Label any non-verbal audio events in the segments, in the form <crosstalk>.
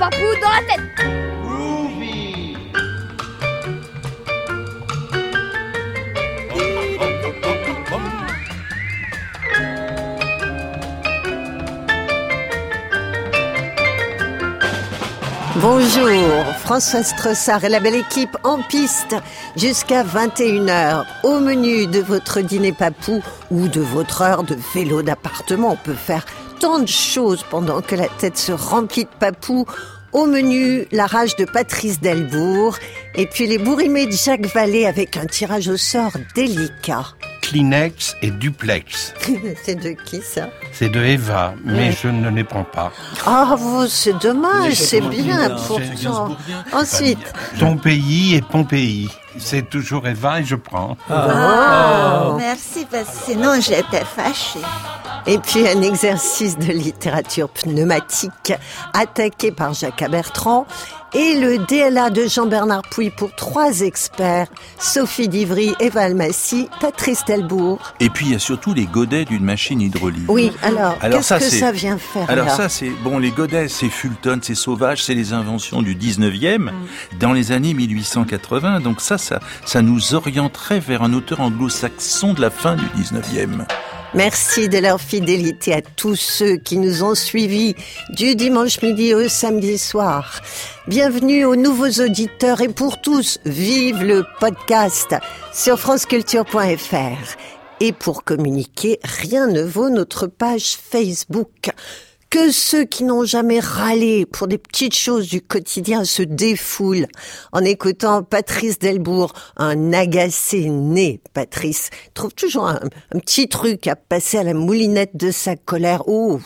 papou dans la tête. Bonjour, François Strossard et la belle équipe en piste jusqu'à 21h. Au menu de votre dîner papou ou de votre heure de vélo d'appartement, on peut faire tant de choses pendant que la tête se remplit de papou. Au menu, la rage de Patrice Delbourg et puis les bourrimés de Jacques Vallée avec un tirage au sort délicat. Kleenex et Duplex. <laughs> C'est de qui ça? C'est de Eva, mais je ne les prends pas. Ah, vous, c'est dommage, c'est bien pourtant. Ensuite, Ton pays et Pompéi. C'est toujours Eva et je prends. oh. Merci, parce que sinon j'étais fâchée. Et puis un exercice de littérature pneumatique attaqué par Jacques Bertrand et le DLA de Jean-Bernard Pouy pour trois experts, Sophie Divry, Eva Almassi, Patrice Delbourg. Et puis il y a surtout les godets d'une machine hydraulique. Oui, alors, Alors qu'est-ce ça, que ça vient faire Alors là ça, c'est bon. Les godets, c'est Fulton, c'est sauvage, c'est les inventions du 19e dans les années 1880. Donc ça, ça, ça nous orienterait vers un auteur anglo-saxon de la fin du 19e. Merci de leur fidélité à tous ceux qui nous ont suivis du dimanche midi au samedi soir. Bienvenue aux nouveaux auditeurs et pour tous, vive le podcast sur franceculture.fr. Et pour communiquer, rien ne vaut notre page Facebook. Que ceux qui n'ont jamais râlé pour des petites choses du quotidien se défoulent en écoutant Patrice Delbourg, un agacé né, Patrice, trouve toujours un, petit truc à passer à la moulinette de sa colère. Oh,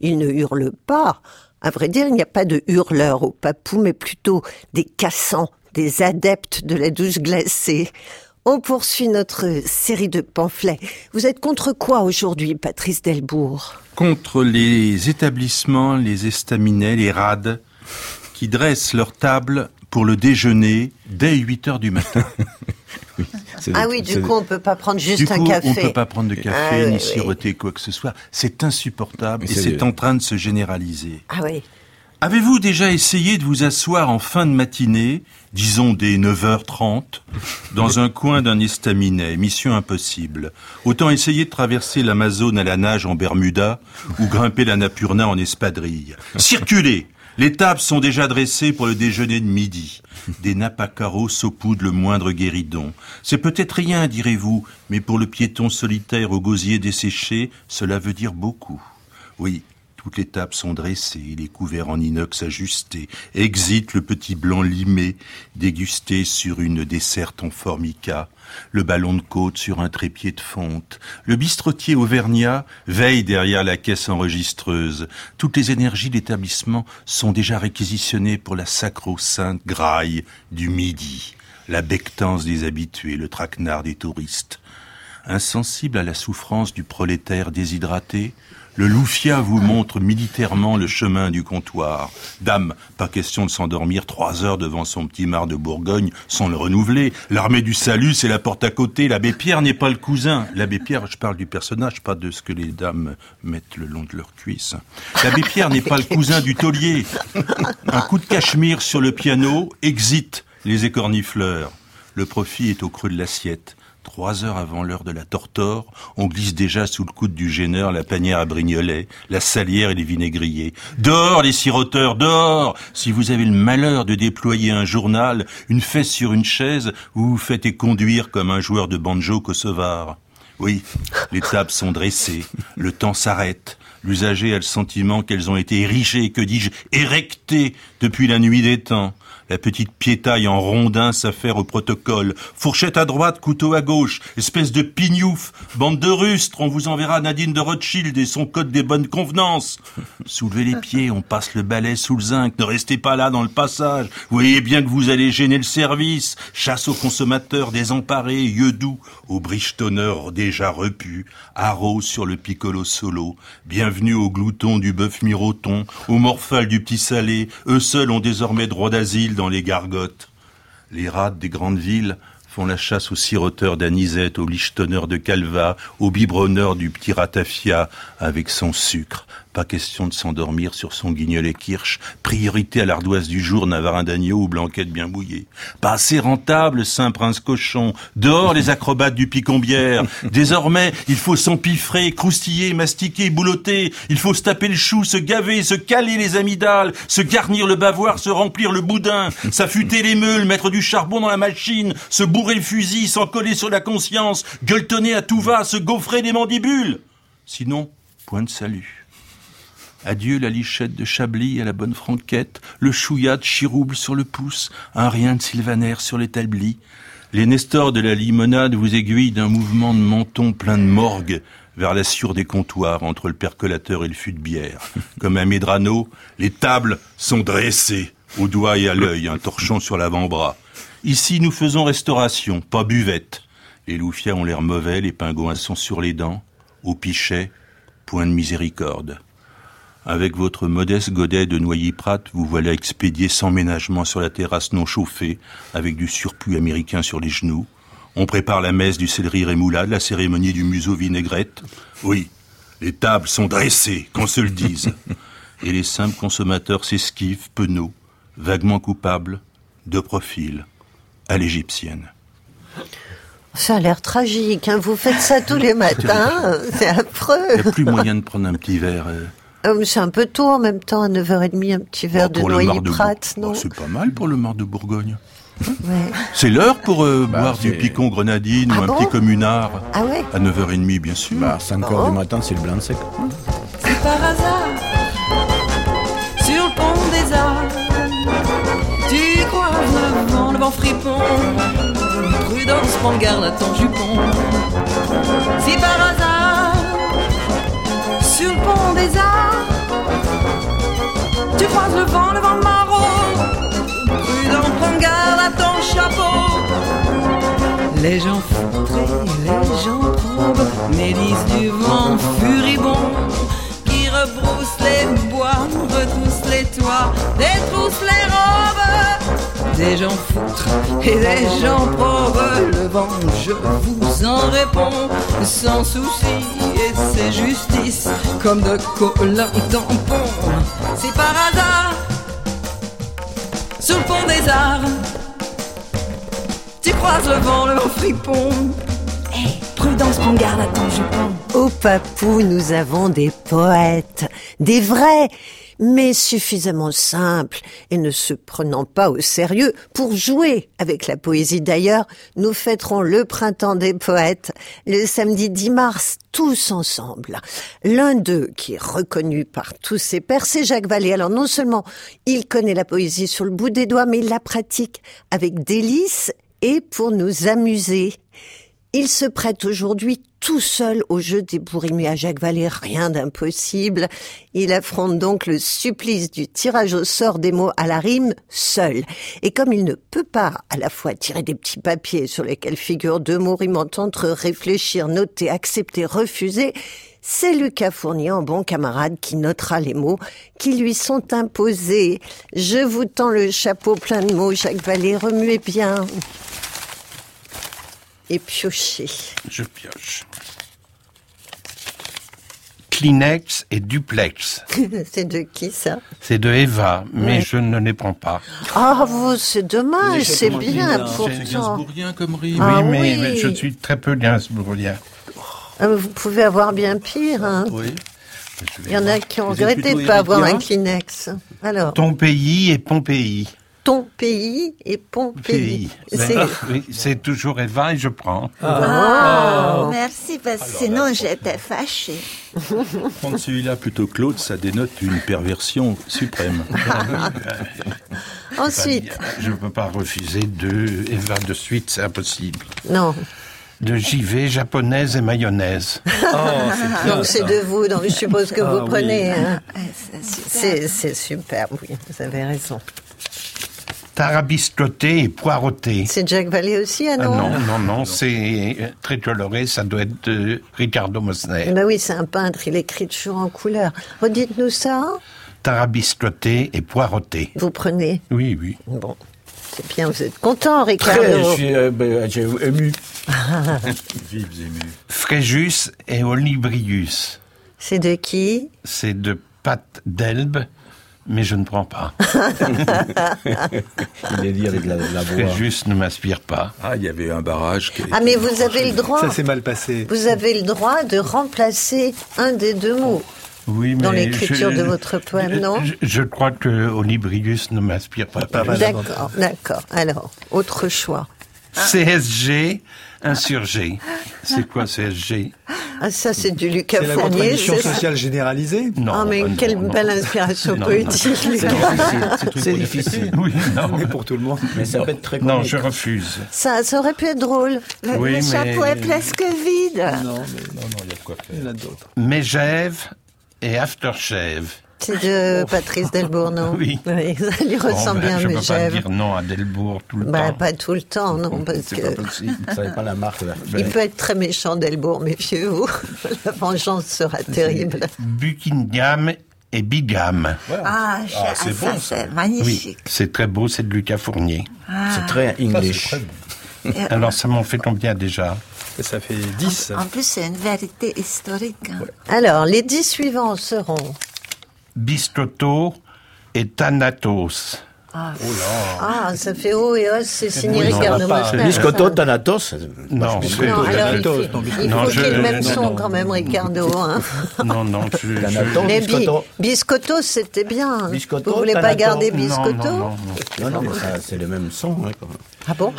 il ne hurle pas. À vrai dire, il n'y a pas de hurleurs au papou, mais plutôt des cassants, des adeptes de la douche glacée. On poursuit notre série de pamphlets. Vous êtes contre quoi aujourd'hui, Patrice Delbourg? Contre les établissements, les estaminets, les rades, qui dressent leur table pour le déjeuner dès 8 heures du matin. <laughs> Ah oui, du coup, on peut pas prendre juste Du un coup, café. on peut pas prendre de café, Ah oui, ni oui. siroter quoi que ce soit. C'est insupportable Mais et c'est- c'est en train de se généraliser. Ah oui. Avez-vous déjà essayé de vous asseoir en fin de matinée, disons des 9h30, dans un coin d'un estaminet Mission impossible. Autant essayer de traverser l'Amazone à la nage en Bermuda ou grimper la Napurna en espadrille. Circulez Les tables sont déjà dressées pour le déjeuner de midi. Des carreaux saupoudrent le moindre guéridon. C'est peut-être rien, direz-vous, mais pour le piéton solitaire au gosier desséché, cela veut dire beaucoup. Oui, toutes les tables sont dressées, les couverts en inox ajustés. Exit le petit blanc limé, dégusté sur une desserte en formica. Le ballon de côte sur un trépied de fonte. Le bistrotier auvergnat veille derrière la caisse enregistreuse. Toutes les énergies d'établissement sont déjà réquisitionnées pour la sacro-sainte graille du midi. La bectance des habitués, le traquenard des touristes. Insensible à la souffrance du prolétaire déshydraté, le loufia vous montre militairement le chemin du comptoir. Dame, pas question de s'endormir trois heures devant son petit mar de Bourgogne sans le renouveler. L'armée du salut, c'est la porte à côté. L'abbé Pierre n'est pas le cousin. L'abbé Pierre, je parle du personnage, pas de ce que les dames mettent le long de leurs cuisses. L'abbé Pierre n'est pas le cousin du taulier. Un coup de cachemire sur le piano, exit les écornifleurs. Le profit est au creux de l'assiette. Trois heures avant l'heure de la tortor, on glisse déjà sous le coude du gêneur la panière à brignolets, la salière et les vinaigriers. Dehors, les siroteurs, dehors Si vous avez le malheur de déployer un journal, une fesse sur une chaise, vous vous faites conduire comme un joueur de banjo kosovar. Oui, les tables sont dressées, le temps s'arrête. L'usager a le sentiment qu'elles ont été érigées, que dis-je, érectées depuis la nuit des temps. La petite piétaille en rondin s'affaire au protocole. Fourchette à droite, couteau à gauche. Espèce de pignouf. Bande de rustres, on vous enverra Nadine de Rothschild et son code des bonnes convenances. Soulevez les pieds, on passe le balai sous le zinc. Ne restez pas là dans le passage. Vous voyez bien que vous allez gêner le service. Chasse aux consommateurs désemparés, yeux doux, aux bridge-tonneurs déjà repus. Haro sur le piccolo solo. Bienvenue aux gloutons du bœuf miroton, aux morphales du petit salé. Eux seuls ont désormais droit d'asile les gargotes. Les rats des grandes villes font la chasse aux siroteurs d'anisette, aux lichetonneurs de calva, aux biberonneurs du petit ratafia avec son sucre. Pas question de s'endormir sur son guignolet kirsch. Priorité à l'ardoise du jour, navarin d'agneau ou blanquette bien mouillée. Pas assez rentable, saint prince cochon. Dehors les acrobates du picombière. <laughs> Désormais, il faut s'empiffrer, croustiller, mastiquer, boulotter. Il faut se taper le chou, se gaver, se caler les amygdales, se garnir le bavoir, se remplir le boudin, s'affûter les <laughs> meules, mettre du charbon dans la machine, se bourrer le fusil, s'en coller sur la conscience, gueuletonner à tout va, se gaufrer les mandibules. Sinon, point de salut. Adieu la lichette de Chablis à la bonne franquette, le chouillat de chirouble sur le pouce, un rien de sylvaner sur l'établi. Les nestors de la limonade vous aiguillent d'un mouvement de menton plein de morgue vers la sûre des comptoirs entre le percolateur et le fût de bière. Comme un Médrano, les tables sont dressées, au doigt et à l'œil, un torchon sur l'avant-bras. Ici, nous faisons restauration, pas buvette. Les loufias ont l'air mauvais, les pingouins sont sur les dents. Au pichet, point de miséricorde. Avec votre modeste godet de Noyer-Prat, vous voilà expédié sans ménagement sur la terrasse non chauffée, avec du surplus américain sur les genoux. On prépare la messe du céleri rémoulade, la cérémonie du museau vinaigrette. Oui, les tables sont dressées, qu'on se le dise. <laughs> Et les simples consommateurs s'esquivent, penauds, vaguement coupables, de profil, à l'égyptienne. Ça a l'air tragique, hein. vous faites ça tous les <laughs> matins, c'est affreux. Il n'y a plus moyen de prendre un petit verre. euh, C'est un peu tôt en même temps, à 9h30, un petit verre oh, de pour le mar noyer de prat, Bour- non Oh, C'est pas mal pour le mar de Bourgogne. Ouais. C'est l'heure pour euh, boire c'est- du picon grenadine Ah ou un bon petit communard. Ah ouais À 9h30, bien sûr. Bah, 5 heures du matin, c'est le blanc sec. C'est par hasard, sur le pont des arts, tu croises le vent, le vent fripon. Prudence, prends garde à ton jupon. Si par hasard, sur le pont des arts, tu croises le vent, le vent maraud. Prudence, prends garde à ton chapeau. Les gens foutrés, les gens probes, mélisses du vent furibond, qui rebroussent les bois, retroussent les toits. Des gens foutres et des gens probes, le vent, je vous en réponds, sans souci, et c'est justice, comme de collants tampons. C'est par hasard, sur le pont des arts. Tu croises le vent, le vent fripon. Hé, prudence, prends garde à ton jupon. Au Papou, nous avons des poètes, des vrais, mais suffisamment simples et ne se prenant pas au sérieux pour jouer avec la poésie. D'ailleurs, nous fêterons le printemps des poètes le samedi 10 mars, tous ensemble. L'un d'eux, qui est reconnu par tous ses pairs, c'est Jacques Vallée. Alors non seulement il connaît la poésie sur le bout des doigts, mais il la pratique avec délice et pour nous amuser. Il se prête aujourd'hui tout seul au jeu des bourrimés à Jacques Vallée, rien d'impossible. Il affronte donc le supplice du tirage au sort des mots à la rime seul. Et comme il ne peut pas à la fois tirer des petits papiers sur lesquels figurent deux mots rimant entre réfléchir, noter, accepter, refuser, c'est Lucas Fournier, en bon camarade, qui notera les mots qui lui sont imposés. Je vous tends le chapeau plein de mots, Jacques Vallée, remuez bien. Et piochez. Je pioche. Kleenex et Duplex. <laughs> C'est de qui ça? C'est de Eva, mais Ouais. je ne les prends pas. Ah, vous, c'est dommage, c'est bien pourtant. C'est gainsbourgien comme rime. Ah oui, mais, oui. mais je suis très peu gainsbourgien. Ah, Vous pouvez avoir bien pire. Hein. Oui. Il y en a qui ont regretté de pas avoir un Kleenex. Alors, Ton pays et Pompéi. Ton pays et Pompéi. Pays. C'est- Ben, c'est toujours Eva et je prends. Ah, merci, parce que sinon j'étais fâchée. <laughs> Prendre celui-là plutôt que l'autre, ça dénote une perversion suprême. <laughs> Ensuite, Je ne peux pas refuser deux Eva de suite, c'est impossible. non. De JV, japonaise et mayonnaise. <laughs> Donc c'est de vous, donc je suppose que vous prenez. hein. Ah, c'est super, oui, vous avez raison. Tarabiscoté et poireauté. C'est Jacques Vallée aussi, ah Ah non non, non, non, c'est très coloré, ça doit être de Ricardo Mosner. Ben oui, c'est un peintre, il écrit toujours en couleur. Redites-nous ça. Tarabiscoté et poireauté. Vous prenez. Oui, oui. Bon. c'est bien, vous êtes content, Très, Ricardo. je suis euh, ben, j'ai ému. <laughs> Vives émus. Fréjus et Olibrius. C'est de qui? C'est de pâte d'Elbe, mais je ne prends pas. <laughs> Il est dit avec la, la voix. Fréjus ne m'inspire pas. Ah, il y avait un barrage qui Ah, mais vous avez le droit. Ça s'est mal passé. Vous avez le droit de remplacer un des deux mots. Oui, mais Dans l'écriture de votre poème, non je, je crois que Olibrius ne m'inspire pas. Pas mal. D'accord, d'accord. Alors, autre choix. CSG insurgé. C'est quoi CSG Ah, ça, c'est du Lucas C'est la Fournier. contradiction sociale généralisée? Non. Ah, mais euh, quelle non, non. belle inspiration Non, poétique, C'est difficile. C'est difficile. Oui, non. Mais pour tout le monde. Mais ça peut être très Non, comique. je refuse. Ça, ça aurait pu être drôle. Le, Oui, le mais- chapeau est presque vide. Non, mais Non, non, il y a de quoi il y faire. en a d'autres. Mégève et Aftershave. C'est de Patrice Delbourg, non <laughs> Oui. ça lui Bon, ressemble ben, bien, je ne mais peux pas dire non à Delbourg tout le Bah, temps. pas tout le temps, non, parce pas que possible. Vous savez pas la marque là. il peut être très méchant, Delbourg, méfiez-vous. <laughs> La vengeance sera terrible. Buckingham et Bigam. Ah, je- Ah, c'est ah, bon, ça, ça. c'est magnifique. Oui, c'est très beau, c'est de Lucas Fournier. C'est très English. <laughs> Alors ça m'en fait combien déjà Et ça fait 10. En plus, c'est une vérité historique. hein. Alors, les dix suivants seront Biscotto et Thanatos. Ah, ça fait haut et os, c'est signé Ricardo. Mosner. Biscotto Thanatos. Non, Biscotto, Non, alors, il, Thanatos, il faut qu'il y ait le même non, son non. quand même, Ricardo. Hein. non, non, je- Thanatos, Mais bi- biscotto. biscotto, c'était bien. Biscotto, Vous voulez pas garder biscotto non, non, non. Non, non, mais ça, c'est le même son. Hein, quand même. Ah bon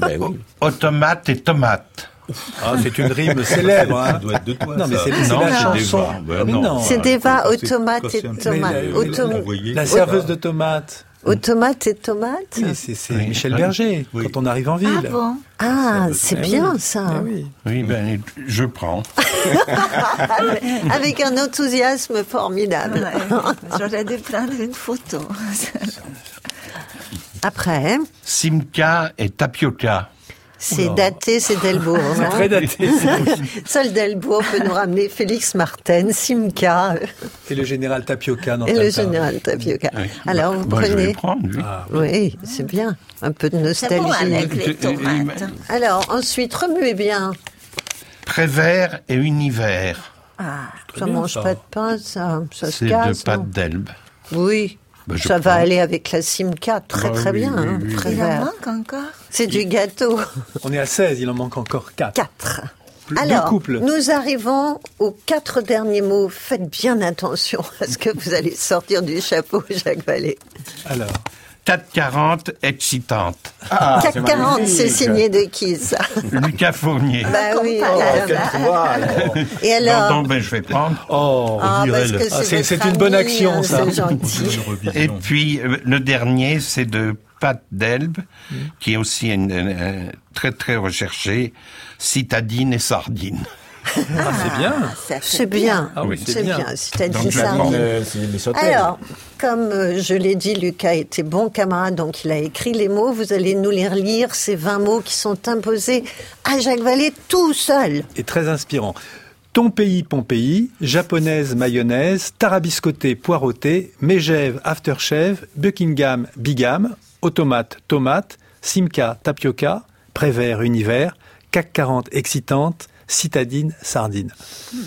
Ben oui. Automate et tomate. Ah, c'est une rime célèbre. Ça Hein. doit être de toi. Non, mais ça. c'est la chanson. Ben. C'est Deva, automate et c'est un- tomate. Mais la- serveuse de tomates. Automate et tomate Oui, c'est Oui. Michel Oui. Berger, Oui. quand on arrive en ville. Ah bon Ah, c'est Eh bien oui. ça. Eh oui. Oui, ben, je prends. <laughs> Avec un enthousiasme formidable. Ouais, J'aurais dû prendre une photo. Après, Simca et Tapioca. C'est daté, c'est Delbourg. non Très daté. <laughs> Seul Delbourg peut nous ramener Félix Martin, Simca Et le général Tapioca dans et le général Tapioca. Oui. Alors, vous Bah, je vais prenez. prendre, oui. Ah. Oui, c'est bien. Un peu de C'est bon nostalgie. avec les tomates. Alors, ensuite, remuez bien. Prévert et Univers. Ah, Ça bien, mange ça. pas de pain, ça, ça se C'est de pâte d'Elbe. Oui. Bah, ça va aller avec la Simca, très Bah très oui, bien, oui, hein, oui, oui. très il en manque encore C'est du gâteau. On est à 16, il en manque encore 4. 4. Deux Alors, couples. nous arrivons aux quatre derniers mots. Faites bien attention à ce que vous allez sortir du chapeau, Jacques Vallée. Alors, 440 excitante. Ah, CAC 40, c'est signé de qui, ça <laughs> Lucas Fournier. Bah oui. pas oh alors. Et alors Non, non, ben, je vais prendre. oh, Ah, Ah, c'est- une bonne action, hein, ça. Gentil. Une. Et puis, euh, le dernier, c'est de pâte d'Elbe, Mm. qui est aussi une, une- très, très recherché. Citadine et sardine. Ah, c'est bien. C'est bien. Ah oui, c'est bien. C'est-à-dire ça. Alors, comme euh, je l'ai dit, Lucas était bon camarade, donc il a écrit les mots. Vous allez nous les relire, ces 20 mots qui sont imposés à Jacques Vallée tout seul. Et très inspirant. Ton pays, Pompéi, japonaise, mayonnaise, tarabiscoté, poireauté, Mégève, aftershave, Buckingham, bigam, automate, tomate, Simca, tapioca, Prévert, univers, CAC 40, excitante, citadine, sardine.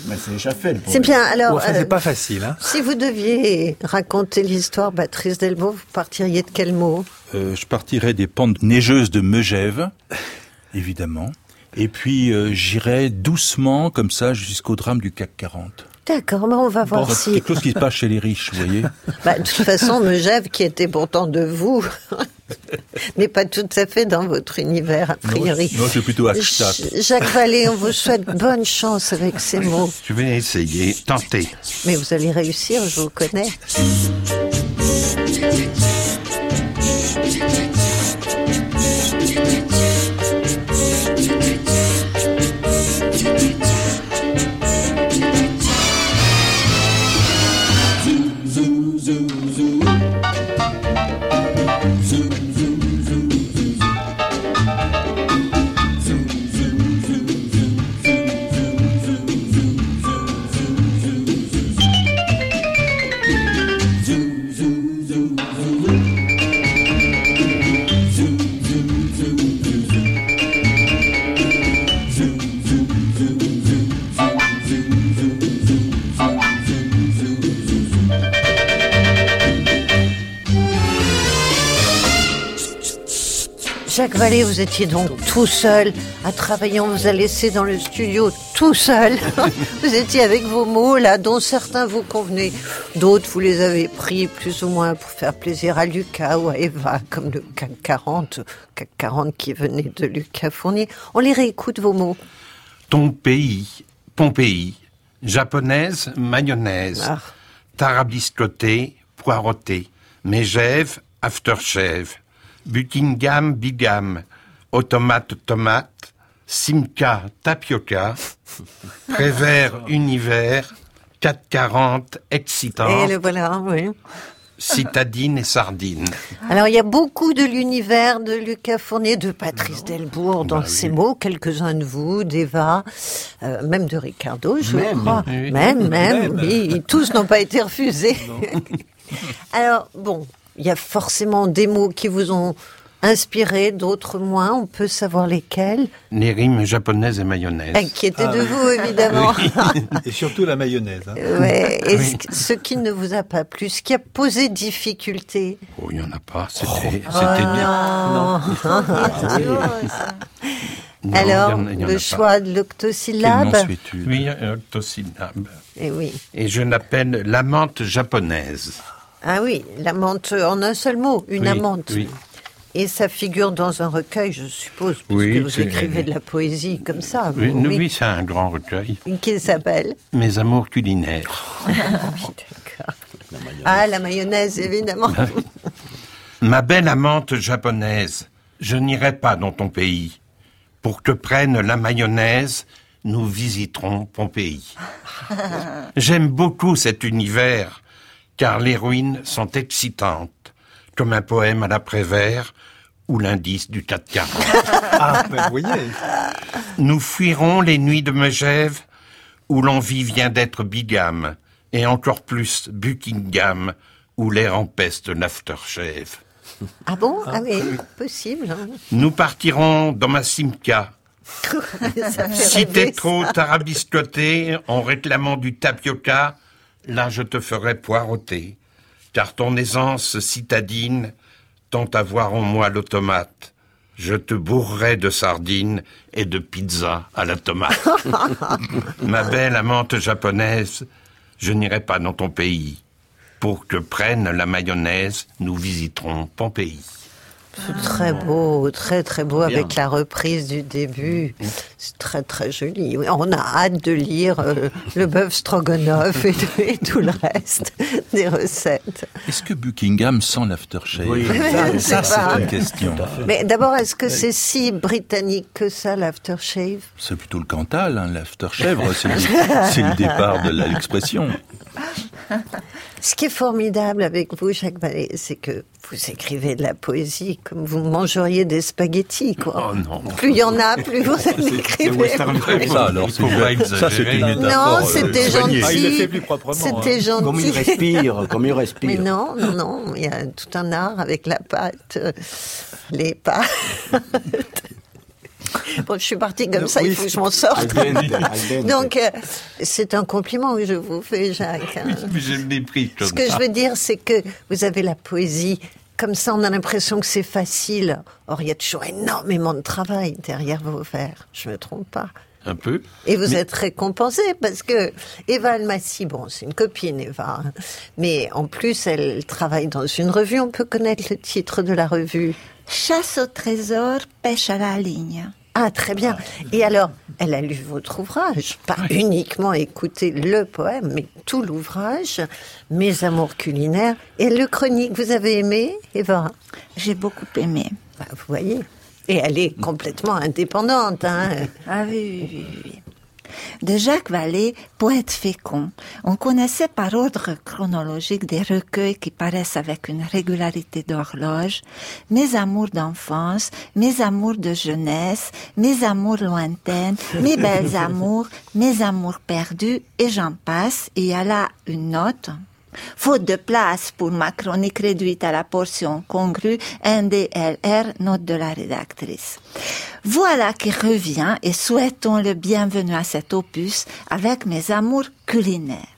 Mais c'est C'est bien. Alors, Bon, ça, euh, c'est pas facile. Hein. si vous deviez raconter l'histoire, Patrice Delbo, vous partiriez de quel mot? Euh, je partirai des pentes neigeuses de Megève, évidemment. Et puis euh, j'irai doucement, comme ça, jusqu'au drame du CAC 40. D'accord, mais on va voir Bon, si. Quelque chose qui se passe chez les riches, vous voyez. <laughs> Bah, de toute façon, Megève, qui était pourtant de vous, <laughs> n'est pas tout à fait dans votre univers, a priori. Non, c'est plutôt Jacques Vallée, on vous souhaite bonne chance avec ces mots. Je vais essayer, tenter. Mais vous allez réussir, je vous connais. Jacques Vallée, vous étiez donc tout seul à travailler. On vous a laissé dans le studio tout seul. <laughs> vous étiez avec vos mots là, dont certains vous convenaient. D'autres, vous les avez pris plus ou moins pour faire plaisir à Lucas ou à Eva, comme le CAC 40, CAC 40 qui venait de Lucas Fournier. On les réécoute vos mots. Ton pays, Pompéi, japonaise, mayonnaise, Ah. tarabiscoté, poireauté, mégève, aftershave, Buckingham, bigam, automate, tomate, simca, tapioca, <laughs> prévert, univers, 440, excitant, Et le voilà, oui. citadine et sardine. Alors, il y a beaucoup de l'univers de Lucas Fournier, de Patrice Delbourg dans ses mots, quelques-uns de vous, d'Eva, euh, même de Ricardo, je Même. crois. Oui. Même, même, oui. Tous n'ont pas été refusés. <laughs> Alors, bon, il y a forcément des mots qui vous ont inspiré, d'autres moins. On peut savoir lesquels. Les rimes japonaises et mayonnaise. Inquiétez de vous, évidemment. <laughs> Et surtout la mayonnaise. hein. Ouais. Et ce, ce qui ne vous a pas plu, ce qui a posé difficulté. Oh, il n'y en a pas, c'était Oh. c'était bien. Non, Alors, il y en a- il y en le pas. choix de l'octosyllabe. Oui, euh, octosyllabe. Eh oui. Et je l'appelle l'amante japonaise. Ah oui, la menthe en un seul mot, une Oui, amante. oui. Et ça figure dans un recueil, je suppose, parce Oui, que vous écrivez de la poésie comme ça. Oui, vous, nous, oui, c'est un grand recueil. Qui s'appelle Mes amours culinaires. <laughs> D'accord. Ah, la mayonnaise, évidemment. <laughs> Ma belle amante japonaise, je n'irai pas dans ton pays. Pour que prenne la mayonnaise, nous visiterons Pompéi. <laughs> J'aime beaucoup cet univers, car les ruines sont excitantes, comme un poème à l'après-vert ou l'indice du 440. Ah, ben, vous voyez. Nous fuirons les nuits de Megève, où l'envie vient d'être bigame, et encore plus Buckingham, où l'air empeste l'aftershave. Ah bon? Ah oui, possible. hein. Nous partirons dans ma simca. <laughs> Fait Si t'es trop ça. tarabiscoté en réclamant du tapioca, là je te ferai poireauter. Car ton aisance citadine tend à voir en moi l'automate. Je te bourrerai de sardines et de pizza à la tomate. <laughs> Ma belle amante japonaise, je n'irai pas dans ton pays. Pour que prenne la mayonnaise, nous visiterons Pompéi. C'est très beau, très très beau Bien. avec la reprise du début. C'est très très joli. On a hâte de lire euh, le bœuf stroganoff et, et tout le reste des recettes. Est-ce que Buckingham sent l'aftershave? Oui, ça, ça. C'est une question. Mais d'abord, est-ce que c'est si britannique que ça, l'aftershave? C'est plutôt le Cantal, hein, l'afterchèvre, <laughs> c'est le, départ de l'expression. Ce qui est formidable avec vous, Jacques Vallée, c'est que vous écrivez de la poésie comme vous mangeriez des spaghettis, quoi. Oh non. Plus il y en a, plus vous en Ça, alors, c'est, ça, c'est une métaphore. Non, c'était gentil. Ah, il le fait plus proprement, C'était gentil. Comme il respire, comme il Mais respire. non, non, non, il y a tout un art avec la pâte, euh, les pâtes. <laughs> Bon, je suis partie comme ça, il faut que je m'en sorte. <laughs> Donc, euh, c'est un compliment que je vous fais, Jacques. hein. Mais je l'ai pris comme Ce que ça. je veux dire, c'est que vous avez la poésie. Comme ça, on a l'impression que c'est facile. Or, il y a toujours énormément de travail derrière vos vers. Je me trompe pas. Un peu. Et vous Mais- êtes récompensé parce que Eva Almassi, bon, c'est une copine, Eva. hein. Mais en plus, elle travaille dans une revue. On peut connaître le titre de la revue. Chasse au trésor, pêche à la ligne. Ah, très bien. Et alors, elle a lu votre ouvrage, pas uniquement écouté le poème, mais tout l'ouvrage, Mes amours culinaires, et le chronique. Vous avez aimé, Eva? J'ai beaucoup aimé. Bah, Vous voyez. Et elle est complètement indépendante. Hein. Ah oui, oui, oui, oui, oui. De Jacques Vallée, poète fécond, on connaissait par ordre chronologique des recueils qui paraissent avec une régularité d'horloge, Mes amours d'enfance, Mes amours de jeunesse, Mes amours lointaines, Mes <laughs> belles amours, Mes amours perdus, et j'en passe, et il y a là une note. Faute de place pour ma chronique réduite à la portion congrue, NDLR, note de la rédactrice. Voilà qui revient et souhaitons le bienvenu à cet opus avec mes amours culinaires.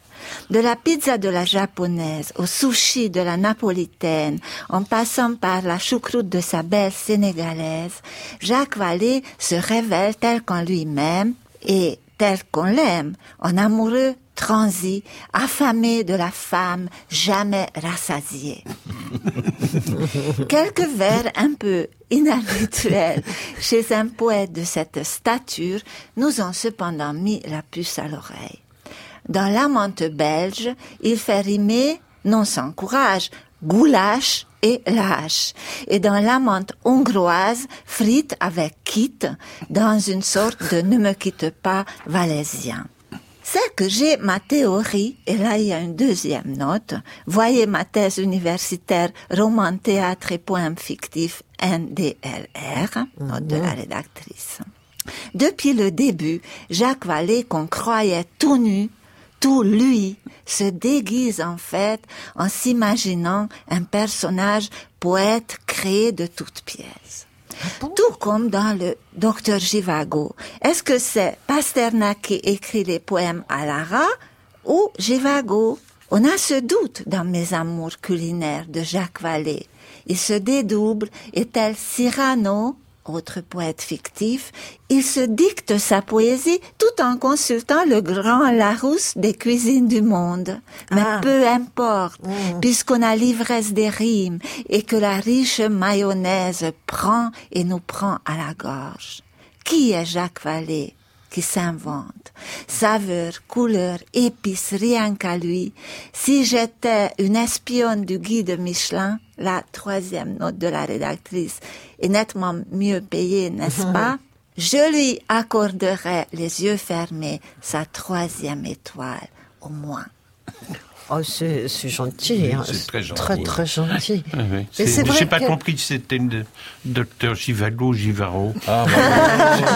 De la pizza de la japonaise au sushi de la napolitaine, en passant par la choucroute de sa belle sénégalaise, Jacques Vallée se révèle tel qu'en lui-même et tel qu'on l'aime, en amoureux transi, affamé de la femme jamais rassasiée. <laughs> Quelques vers un peu inhabituels chez un poète de cette stature nous ont cependant mis la puce à l'oreille. Dans l'amante belge, il fait rimer, non sans courage, goulash et lâche. Et dans l'amante hongroise, frite avec quitte, dans une sorte de ne me quitte pas valaisien c'est que j'ai ma théorie, et là il y a une deuxième note. Voyez ma thèse universitaire roman, théâtre et poème fictif NDLR, note de la rédactrice. Depuis le début, Jacques Vallée, qu'on croyait tout nu, tout lui, se déguise en fait en s'imaginant un personnage poète créé de toutes pièces. Tout comme dans le Docteur Givago. Est-ce que c'est Pasternak qui écrit les poèmes à Lara ou Givago? On a ce doute dans Mes amours culinaires de Jacques Vallée. Il se dédouble et tel Cyrano autre poète fictif, il se dicte sa poésie tout en consultant le grand Larousse des cuisines du monde. Mais Ah. peu importe, Mm. puisqu'on a l'ivresse des rimes et que la riche mayonnaise prend et nous prend à la gorge. Qui est Jacques Vallée? Qui s'invente Saveur, couleur, épices, rien qu'à lui. Si j'étais une espionne du guide Michelin, la troisième note de la rédactrice est nettement mieux payée, n'est-ce <laughs> pas? Je lui accorderais les yeux fermés sa troisième étoile, au moins. Oh, c'est c'est gentil. hein. c'est très gentil. Très, très gentil. <laughs> Oui, oui. Mais C'est- c'est vrai J'ai pas que- compris si c'était le docteur Givago ou Givaro. Ah,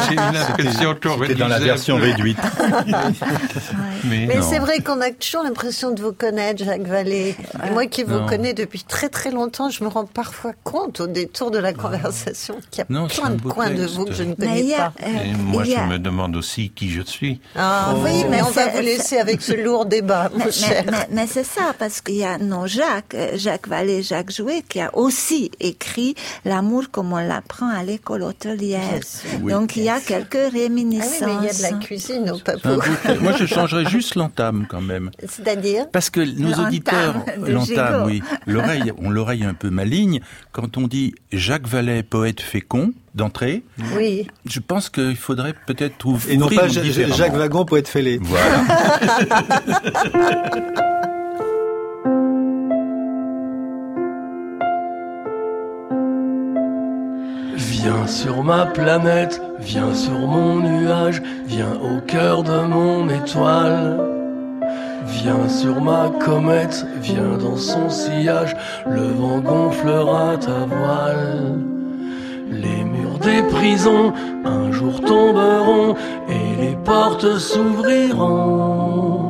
J'ai eu l'impression qu'on C'était dans la version réduite. <laughs> Mais, c'est vrai qu'on a toujours l'impression de vous connaître, Jacques Vallée. Et moi qui vous Non. connais depuis très très longtemps, je me rends parfois compte au détour de la conversation qu'il y a Non, plein un de coins de vous que je ne connais a, pas. euh, Et moi, je a- me demande aussi qui je suis. Ah, Oui, mais on va vous laisser avec ce lourd débat, mon cher. mais- mais- mais c'est ça, parce qu'il y a non Jacques, euh, Jacques Vallée, Jacques Jouet, qui a aussi écrit L'amour comme on l'apprend à l'école hôtelière. Oui. Donc il y a quelques Ah oui, réminiscences. mais il y a de la cuisine au papou. Moi, je changerais juste l'entame quand même. C'est-à-dire Parce que nos auditeurs, l'entame, oui, l'oreille, ont l'oreille un peu maligne. Quand on dit Jacques Vallée, poète fécond, d'entrée, Oui. je pense qu'il faudrait peut-être ouvrir Et non pas Jacques Wagon, poète fêlé. Voilà. <laughs> Viens sur ma planète, viens sur mon nuage, viens au cœur de mon étoile. Viens sur ma comète, viens dans son sillage, le vent gonflera ta voile. Les murs des prisons un jour tomberont et les portes s'ouvriront.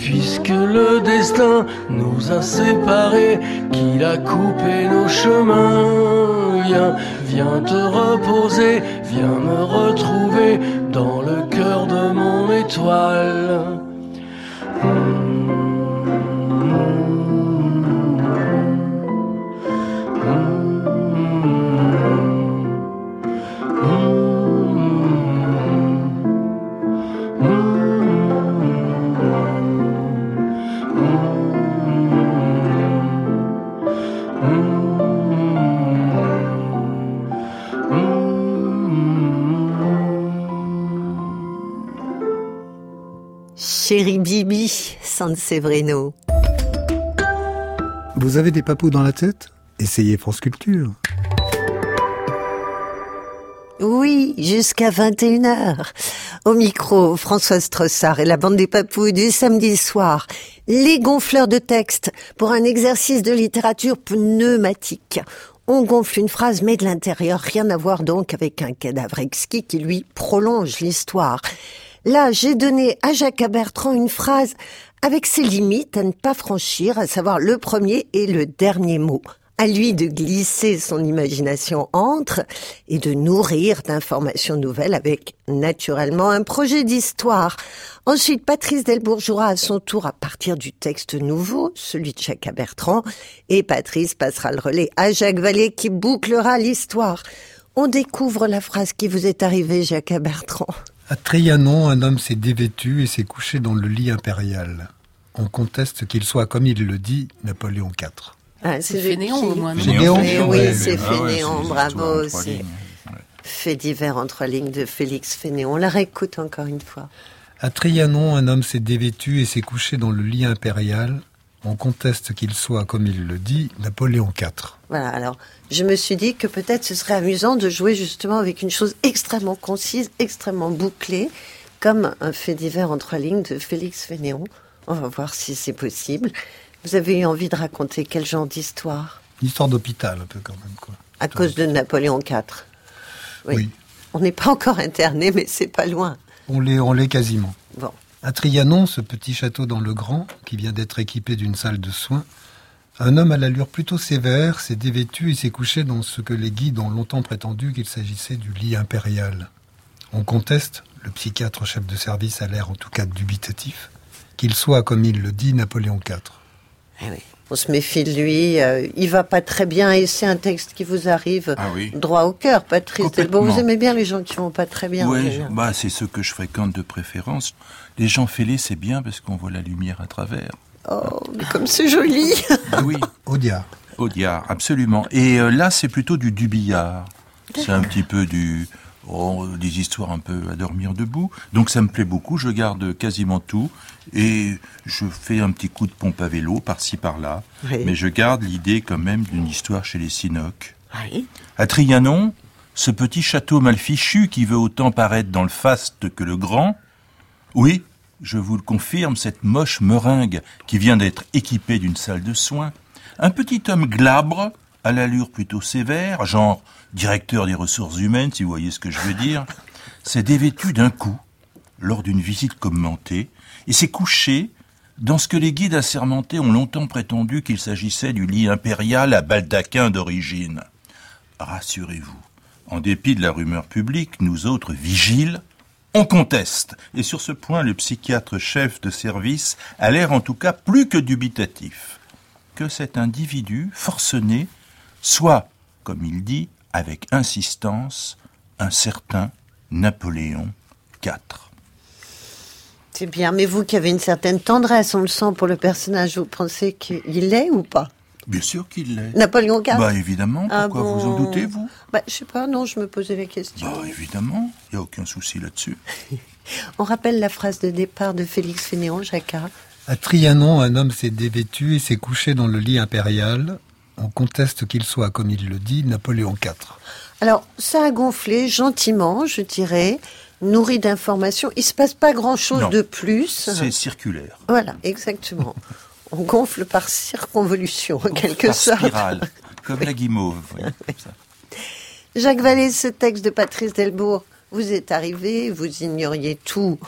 Puisque le destin nous a séparés, qu'il a coupé nos chemins, viens, te reposer, viens me retrouver dans le cœur de mon étoile. Chéri Bibi, San Severino. Vous avez des papous dans la tête? Essayez France Culture. Oui, jusqu'à 21h. Au micro, Françoise Trossard et la bande des papouilles du samedi soir. Les gonfleurs de texte pour un exercice de littérature pneumatique. On gonfle une phrase, mais de l'intérieur, rien à voir donc avec un cadavre exquis qui, lui, prolonge l'histoire. Là, j'ai donné à Jacques Bertrand une phrase avec ses limites à ne pas franchir, à savoir le premier et le dernier mot. À lui de glisser son imagination entre et de nourrir d'informations nouvelles avec naturellement un projet d'histoire. Ensuite, Patrice Delbourg jouera à son tour à partir du texte nouveau, celui de Jacques Bertrand, et Patrice passera le relais à Jacques Vallée qui bouclera l'histoire. On découvre la phrase qui vous est arrivée, Jacques Bertrand. À Trianon, un homme s'est dévêtu et s'est couché dans le lit impérial. On conteste qu'il soit, comme il le dit, Napoléon IV. Ah, C'est Fénéon, au moins. Fénéon. Oui, c'est Ah ouais, Fénéon, c'est bravo l'histoire en trois aussi. lignes. Fait divers en trois lignes de Félix Fénéon. On la réécoute encore une fois. À Trianon, un homme s'est dévêtu et s'est couché dans le lit impérial. On conteste qu'il soit, comme il le dit, Napoléon IV. Voilà, alors je me suis dit que peut-être ce serait amusant de jouer justement avec une chose extrêmement concise, extrêmement bouclée, comme un fait divers en trois lignes de Félix Fénéon. On va voir si c'est possible. Vous avez eu envie de raconter quel genre d'histoire? Une histoire d'hôpital, un peu quand même, quoi. À cause de Napoléon IV. Oui. On n'est pas encore interné, mais c'est pas loin. On l'est, on l'est quasiment. Bon. À Trianon, ce petit château dans le Grand, qui vient d'être équipé d'une salle de soins, un homme à l'allure plutôt sévère s'est dévêtu et s'est couché dans ce que les guides ont longtemps prétendu qu'il s'agissait du lit impérial. On conteste, le psychiatre chef de service a l'air en tout cas dubitatif, qu'il soit, comme il le dit, Napoléon IV. Eh oui. On se méfie de lui. euh, il va pas très bien et c'est un texte qui vous arrive Ah oui. droit au cœur, Patrice. Vous aimez bien les gens qui vont pas très bien. en Oui, bah, c'est ceux que je fréquente de préférence. Les gens fêlés, c'est bien parce qu'on voit la lumière à travers. Oh, mais comme c'est joli. <laughs> Ah oui, Audiard. Audiard, absolument. Et euh, là, c'est plutôt du Dubillard. C'est un petit peu du... oh, des histoires un peu à dormir debout. Donc ça me plaît beaucoup, je garde quasiment tout. Et je fais un petit coup de pompe à vélo, par-ci, par-là. Oui. Mais je garde l'idée quand même d'une histoire chez les Sinoc. Oui. À Trianon, ce petit château mal fichu qui veut autant paraître dans le faste que le grand, oui, je vous le confirme, cette moche meringue qui vient d'être équipée d'une salle de soins, un petit homme glabre, à l'allure plutôt sévère, genre directeur des ressources humaines, si vous voyez ce que je veux dire, <laughs> s'est dévêtu d'un coup, lors d'une visite commentée, et s'est couché dans ce que les guides assermentés ont longtemps prétendu qu'il s'agissait du lit impérial à baldaquin d'origine. Rassurez-vous, en dépit de la rumeur publique, nous autres vigiles, on conteste. Et sur ce point, le psychiatre chef de service a l'air en tout cas plus que dubitatif. Que cet individu forcené soit, comme il dit, avec insistance, un certain Napoléon IV. C'est bien, mais vous qui avez une certaine tendresse, on le sent pour le personnage, vous pensez qu'il l'est ou pas? Bien sûr qu'il l'est. Napoléon IV Bah évidemment, Ah pourquoi vous en bon doutez, vous? Bah, Je sais pas, non, je me posais la question. Bah évidemment, il n'y a aucun souci là-dessus. <laughs> On rappelle la phrase de départ de Félix Fénéon, Jacquard. À Trianon, un homme s'est dévêtu et s'est couché dans le lit impérial. On conteste qu'il soit, comme il le dit, Napoléon IV. Alors, ça a gonflé gentiment, je dirais, nourri d'informations. Il se passe pas grand-chose de plus. C'est circulaire. Voilà, exactement. <laughs> On gonfle par circonvolution, en quelque Par sorte. spirale, <laughs> comme la guimauve. oui. Ça. Jacques Vallée, ce texte de Patrice Delbourg, vous est arrivé, vous ignoriez tout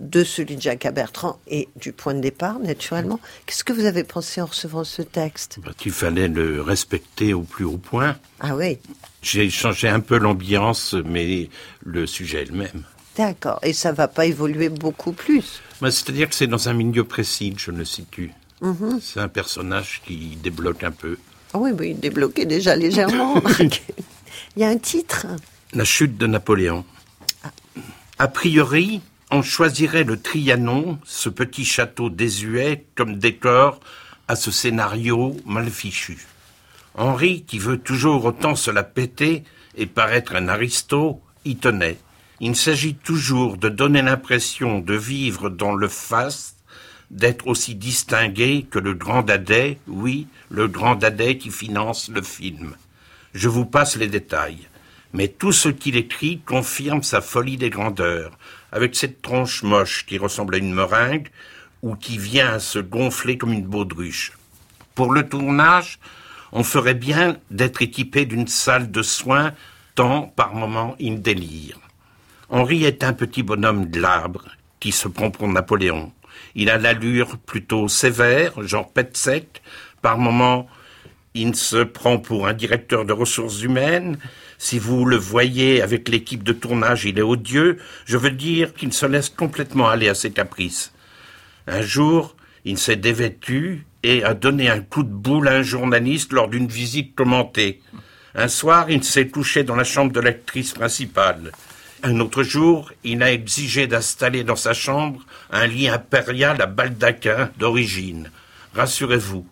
de celui de Jacques Bertrand et du point de départ, naturellement. Qu'est-ce que vous avez pensé en recevant ce texte? Bah, Il fallait le respecter au plus haut point. Ah oui, J'ai changé un peu l'ambiance, mais le sujet est le même. d'accord. Et ça va pas évoluer beaucoup plus. Bah, C'est-à-dire que c'est dans un milieu précis que je le situe. Mhm. C'est un personnage qui débloque un peu. Ah oui, oui, débloqué déjà légèrement. <laughs> Il y a un titre? La chute de Napoléon. A priori, on choisirait le Trianon, ce petit château désuet, comme décor à ce scénario mal fichu. Henri, qui veut toujours autant se la péter et paraître un aristo, y tenait. Il s'agit toujours de donner l'impression de vivre dans le faste, d'être aussi distingué que le grand dadais, oui, le grand dadais qui finance le film. Je vous passe les détails. Mais tout ce qu'il écrit confirme sa folie des grandeurs, avec cette tronche moche qui ressemble à une meringue ou qui vient à se gonfler comme une baudruche. Pour le tournage, on ferait bien d'être équipé d'une salle de soins, tant par moments il délire. Henri est un petit bonhomme glabre qui se prend pour Napoléon. Il a l'allure plutôt sévère, genre pet sec. Par moments, Il se prend pour un directeur de ressources humaines. Si vous le voyez avec l'équipe de tournage, il est odieux. Je veux dire qu'il se laisse complètement aller à ses caprices. Un jour, il s'est dévêtu et a donné un coup de boule à un journaliste lors d'une visite commentée. Un soir, il s'est couché dans la chambre de l'actrice principale. Un autre jour, il a exigé d'installer dans sa chambre un lit impérial à baldaquin d'origine. Rassurez-vous,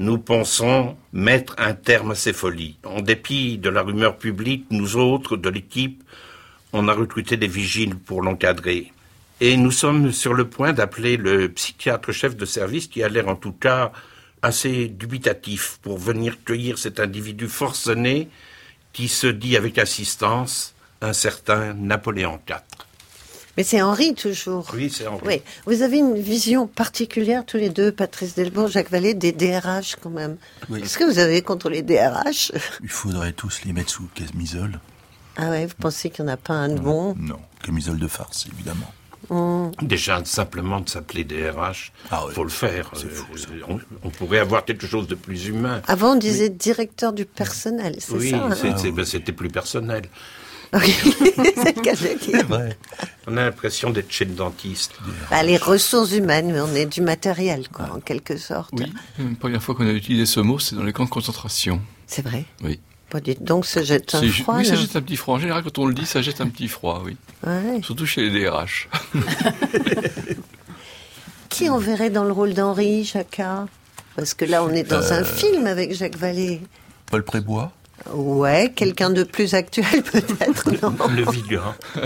nous pensons mettre un terme à ces folies. En dépit de la rumeur publique, nous autres, de l'équipe, on a recruté des vigiles pour l'encadrer. Et nous sommes sur le point d'appeler le psychiatre chef de service qui a l'air en tout cas assez dubitatif pour venir cueillir cet individu forcené qui se dit avec insistance un certain Napoléon IV. Mais c'est Henri toujours. Oui, c'est Henri. Oui. Vous avez une vision particulière tous les deux, Patrice Delbourg, Jacques Vallée, des DRH quand même. Oui. Qu'est-ce que vous avez contre les DRH Il faudrait tous les mettre sous camisole. Ah ouais, vous pensez qu'il n'y en a pas un de bon? Non, camisole de farce, évidemment. Hum. Déjà, simplement de s'appeler DRH, Ah ouais. faut le faire. Fou. Euh, on, on pourrait avoir quelque chose de plus humain. Avant, on disait directeur du personnel, c'est Oui, ça hein? c'est- c'est- ben, c'était plus personnel. Oui, <laughs> c'est le cas de le dire. vrai. On a l'impression d'être chez le dentiste. Bah, les ressources humaines, mais on est du matériel, quoi, en quelque sorte. Oui, une première fois qu'on a utilisé ce mot, c'est dans les camps de concentration. C'est vrai. Oui. Bon, dites donc, se jette un froid. oui, ça jette un petit froid. En général, quand on le dit, ça jette un petit froid, oui. Ouais. Surtout chez les DRH. <laughs> Qui on verrait dans le rôle d'Henri, Jacquat? Parce que là, on est dans Euh. un film avec Jacques Vallée. Paul Prébois Ouais, quelqu'un de plus actuel <laughs> peut-être, non Le vilain. <laughs>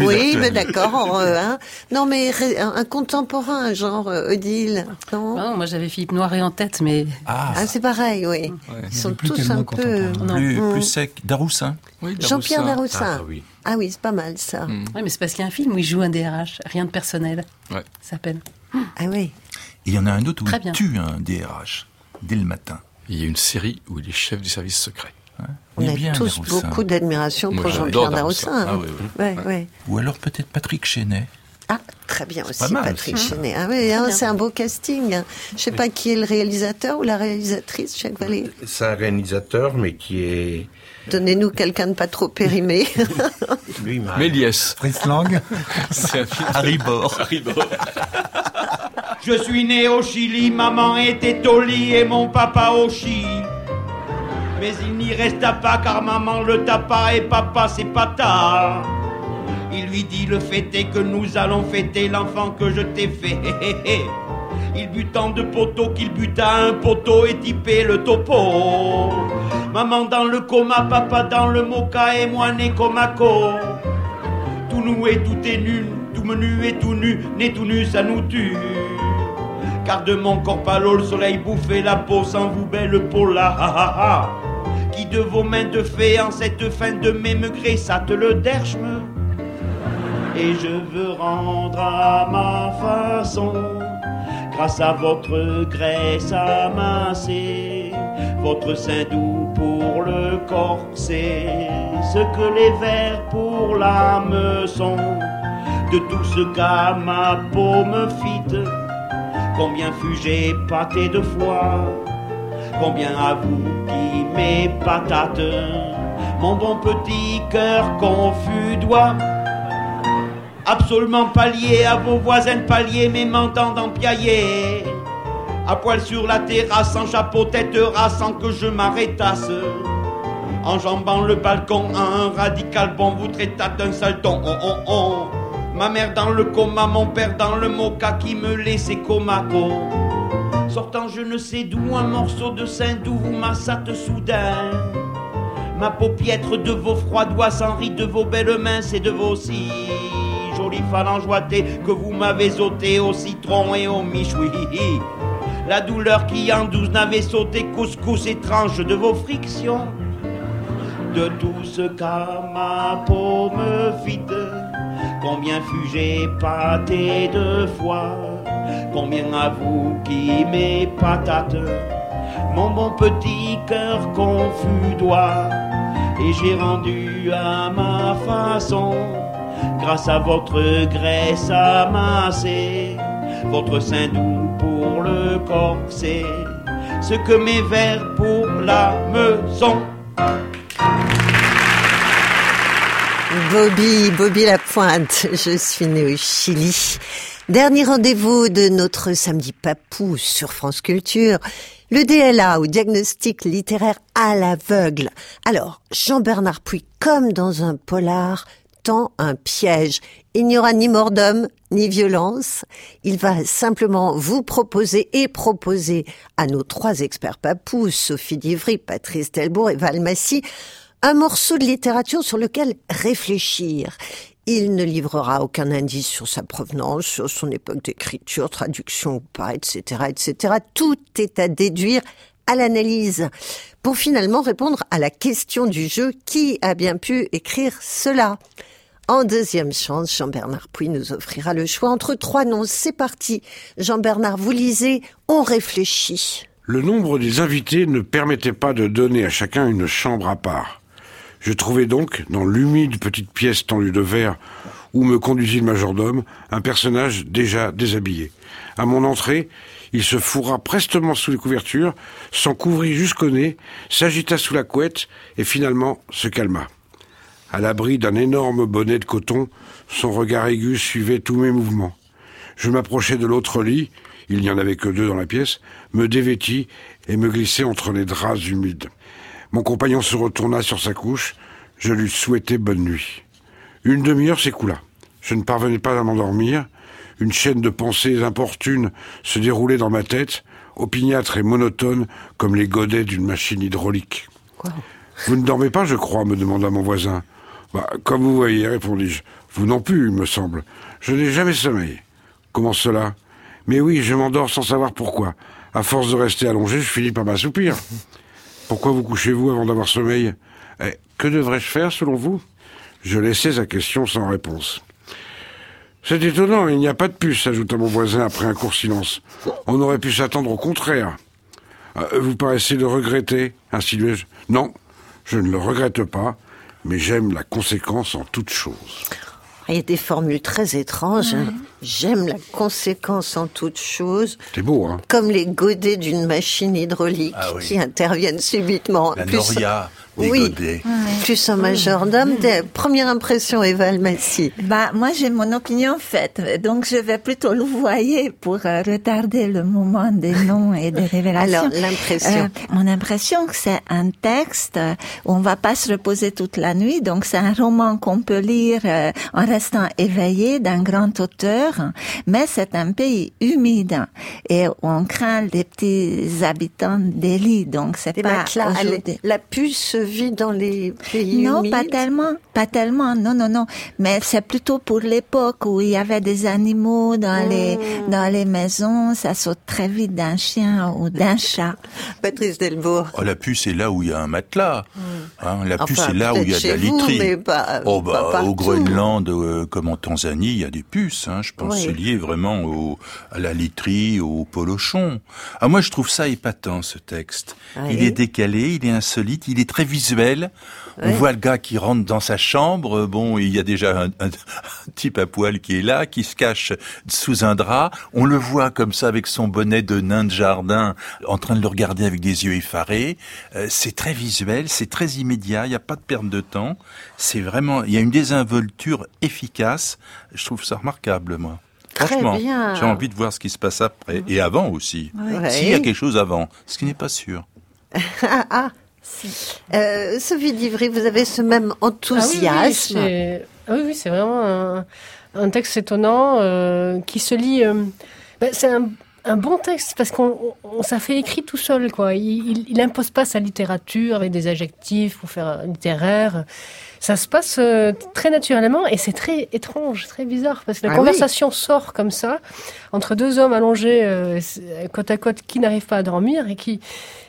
Oui, mais d'accord. euh, hein. Non, mais un, un contemporain, genre euh, Odile, non Ah non, moi j'avais Philippe Noiret en tête, mais Ah, Ah, c'est pareil, oui. Ils sont plus tous un peu... plus, Non. plus sec. Daroussin Oui, Jean-Pierre Daroussin. Ah oui. Ah oui, c'est pas mal ça. Mm. ouais, mais c'est parce qu'il y a un film où il joue un DRH, rien de personnel. Ouais. Ça s'appelle. Ah oui. Et il y en a un autre où Très il bien. tue un DRH dès le matin. Il y a une série où il est chef du service secret. On a bien, tous beaucoup d'admiration pour Jean-Pierre. Ah hein. oui, oui. Ouais, ouais. Ou alors peut-être Patrick Chenet. Ah, très bien aussi, mal, Patrick. Chenet. Ah oui, hein, c'est un beau casting. hein. Je sais pas qui est le réalisateur ou la réalisatrice, Jacques Vallée. C'est un réalisateur, mais qui est Donnez-nous quelqu'un de pas trop périmé. <laughs> lui-même. Méliès. Fritz Lang, <laughs> C'est un film. Harry Bord. <laughs> Je suis né au Chili, maman était au lit et mon papa au Chili. Mais il n'y resta pas car maman le tapa et papa c'est pata. Il lui dit le fait est que nous allons fêter l'enfant que je t'ai fait. Il but tant de poteaux qu'il buta un poteau et typé le topo. Maman dans le coma, papa dans le mocha et moi né comme co. Tout et tout est nu, tout menu et tout nu, né tout nu ça nous tue. Car de mon corps pâle le soleil bouffait la peau sans vous belle peau là. Qui de vos mains de fée en cette fin de mai me gressate le derchme. Et je veux rendre à ma façon, grâce à votre graisse amassée, votre sein doux pour le corset, ce que les vers pour l'âme sont, de tout ce qu'à ma peau me fit, combien fus-je pâté de foi, combien à vous qui mes patates, mon bon petit cœur confus doit absolument pas lié à vos voisins de palier, mais m'entendant piailler. À poil sur la terrasse, en chapeau tête race, sans que je m'arrêtasse. Enjambant le balcon, un radical bon vous traita d'un salton. Oh, oh, oh. Ma mère dans le coma, mon père dans le mocha qui me laissait comaco. Sortant je ne sais d'où un morceau de sein d'où vous massate soudain. Ma paupiètre de vos froids doigts sans ride de vos belles mains, c'est de vos si jolies phalanges ouatées que vous m'avez ôté au citron et au michoui. La douleur qui en douze n'avait sauté couscous étrange de vos frictions. De tout ce qu'à ma peau me fit, combien fus-je pâté de foi, combien à vous qui mes patates, mon bon petit cœur confus doit, et j'ai rendu à ma façon, grâce à votre graisse amassée, votre sein doux pour le corset, ce que mes vers pour la maison. Bobby, Bobby Lapointe, je suis né au Chili. Dernier rendez-vous de notre samedi papou sur France Culture. Le DLA ou diagnostic littéraire à l'aveugle. Alors, Jean-Bernard Puy, comme dans un polar, tend un piège. Il n'y aura ni mort d'homme, ni violence. Il va simplement vous proposer et proposer à nos trois experts papous, Sophie Divry, Patrice Delbourg et Val Massy, un morceau de littérature sur lequel réfléchir. Il ne livrera aucun indice sur sa provenance, sur son époque d'écriture, traduction ou pas, etc., etc. Tout est à déduire à l'analyse pour finalement répondre à la question du jeu qui a bien pu écrire cela? En deuxième chance, Jean-Bernard Puy nous offrira le choix entre trois noms. C'est parti. Jean-Bernard, vous lisez, on réfléchit. Le nombre des invités ne permettait pas de donner à chacun une chambre à part. Je trouvais donc, dans l'humide petite pièce tendue de verre où me conduisit le majordome, un personnage déjà déshabillé. À mon entrée, il se fourra prestement sous les couvertures, s'en couvrit jusqu'au nez, s'agita sous la couette et finalement se calma. À l'abri d'un énorme bonnet de coton, son regard aigu suivait tous mes mouvements. Je m'approchai de l'autre lit, il n'y en avait que deux dans la pièce, me dévêtis et me glissai entre les draps humides. Mon compagnon se retourna sur sa couche. Je lui souhaitai bonne nuit. Une demi-heure s'écoula. Je ne parvenais pas à m'endormir. Une chaîne de pensées importunes se déroulait dans ma tête, opiniâtre et monotone comme les godets d'une machine hydraulique. Vous ne dormez pas, je crois, me demanda mon voisin. Bah, comme vous voyez, répondis-je. Vous non plus, il me semble. Je n'ai jamais sommeil. Comment cela? Mais oui, je m'endors sans savoir pourquoi. À force de rester allongé, je finis par m'assoupir. <laughs> Pourquoi vous couchez-vous avant d'avoir sommeil? Eh, Que devrais-je faire selon vous? Je laissai sa question sans réponse. C'est étonnant, il n'y a pas de puce, ajouta mon voisin après un court silence. On aurait pu s'attendre au contraire. Euh, vous paraissez le regretter, insinuai-je. Non, je ne le regrette pas, mais j'aime la conséquence en toute chose. Il y a des formules très étranges. hein. J'aime la conséquence en toute chose. C'est beau, hein Comme les godets d'une machine hydraulique Ah oui. qui interviennent subitement. La Plus- noria des oui, godets. plus un majordome. Des- Première impression, Eva Almassi. Bah, moi, j'ai mon opinion faite, donc je vais plutôt le voyer pour euh, retarder le moment des noms et des <laughs> révélations. Alors, l'impression. Euh, mon impression, que c'est un texte euh, où on va pas se reposer toute la nuit, donc c'est un roman qu'on peut lire euh, en restant éveillé d'un grand auteur, mais c'est un pays humide et on craint les petits habitants des lits, donc c'est pas matelas. aujourd'hui. La puce vit dans les pays Non, humides? pas tellement, pas tellement, non, non, non. Mais c'est plutôt pour l'époque où il y avait des animaux dans les Hmm. dans les maisons, ça saute très vite d'un chien ou d'un <laughs> chat. Patrice Delbourg. Oh, la puce, c'est là où il y a un matelas. Hein, la puce, c'est là où il y a de la vous, literie. mais pas- oh, pas bah, partout. au Groenland, euh, comme en Tanzanie, il y a des puces. Hein, je pense Oui. que c'est lié vraiment au, à la literie, au polochon. Ah, moi, je trouve ça épatant, ce texte. Oui. Il est décalé, il est insolite, il est très visuel. On voit le gars qui rentre dans sa chambre. Bon, il y a déjà un, un- un type à poil qui est là, qui se cache sous un drap. On le voit comme ça avec son bonnet de nain de jardin, en train de le regarder avec des yeux effarés. Euh, c'est très visuel, c'est très immédiat. Il n'y a pas de perte de temps. C'est vraiment, il y a une désinvolture efficace. Je trouve ça remarquable, moi. Franchement, j'ai envie de voir ce qui se passe après et avant aussi. Ouais. S'il y a quelque chose avant, ce qui n'est pas sûr. <laughs> Ah, ah. Euh, Sophie Divry, vous avez ce même enthousiasme. Ah oui, oui, c'est ah oui, oui, c'est vraiment un, un texte étonnant euh, qui se lit. euh, ben, c'est un, un bon texte parce qu'on on, ça fait écrit tout seul, quoi. Il, il, il impose pas sa littérature avec des adjectifs pour faire littéraire. Ça se passe euh, très naturellement et c'est très étrange, très bizarre parce que la Ah conversation sort comme ça entre deux hommes allongés euh, côte à côte qui n'arrivent pas à dormir et qui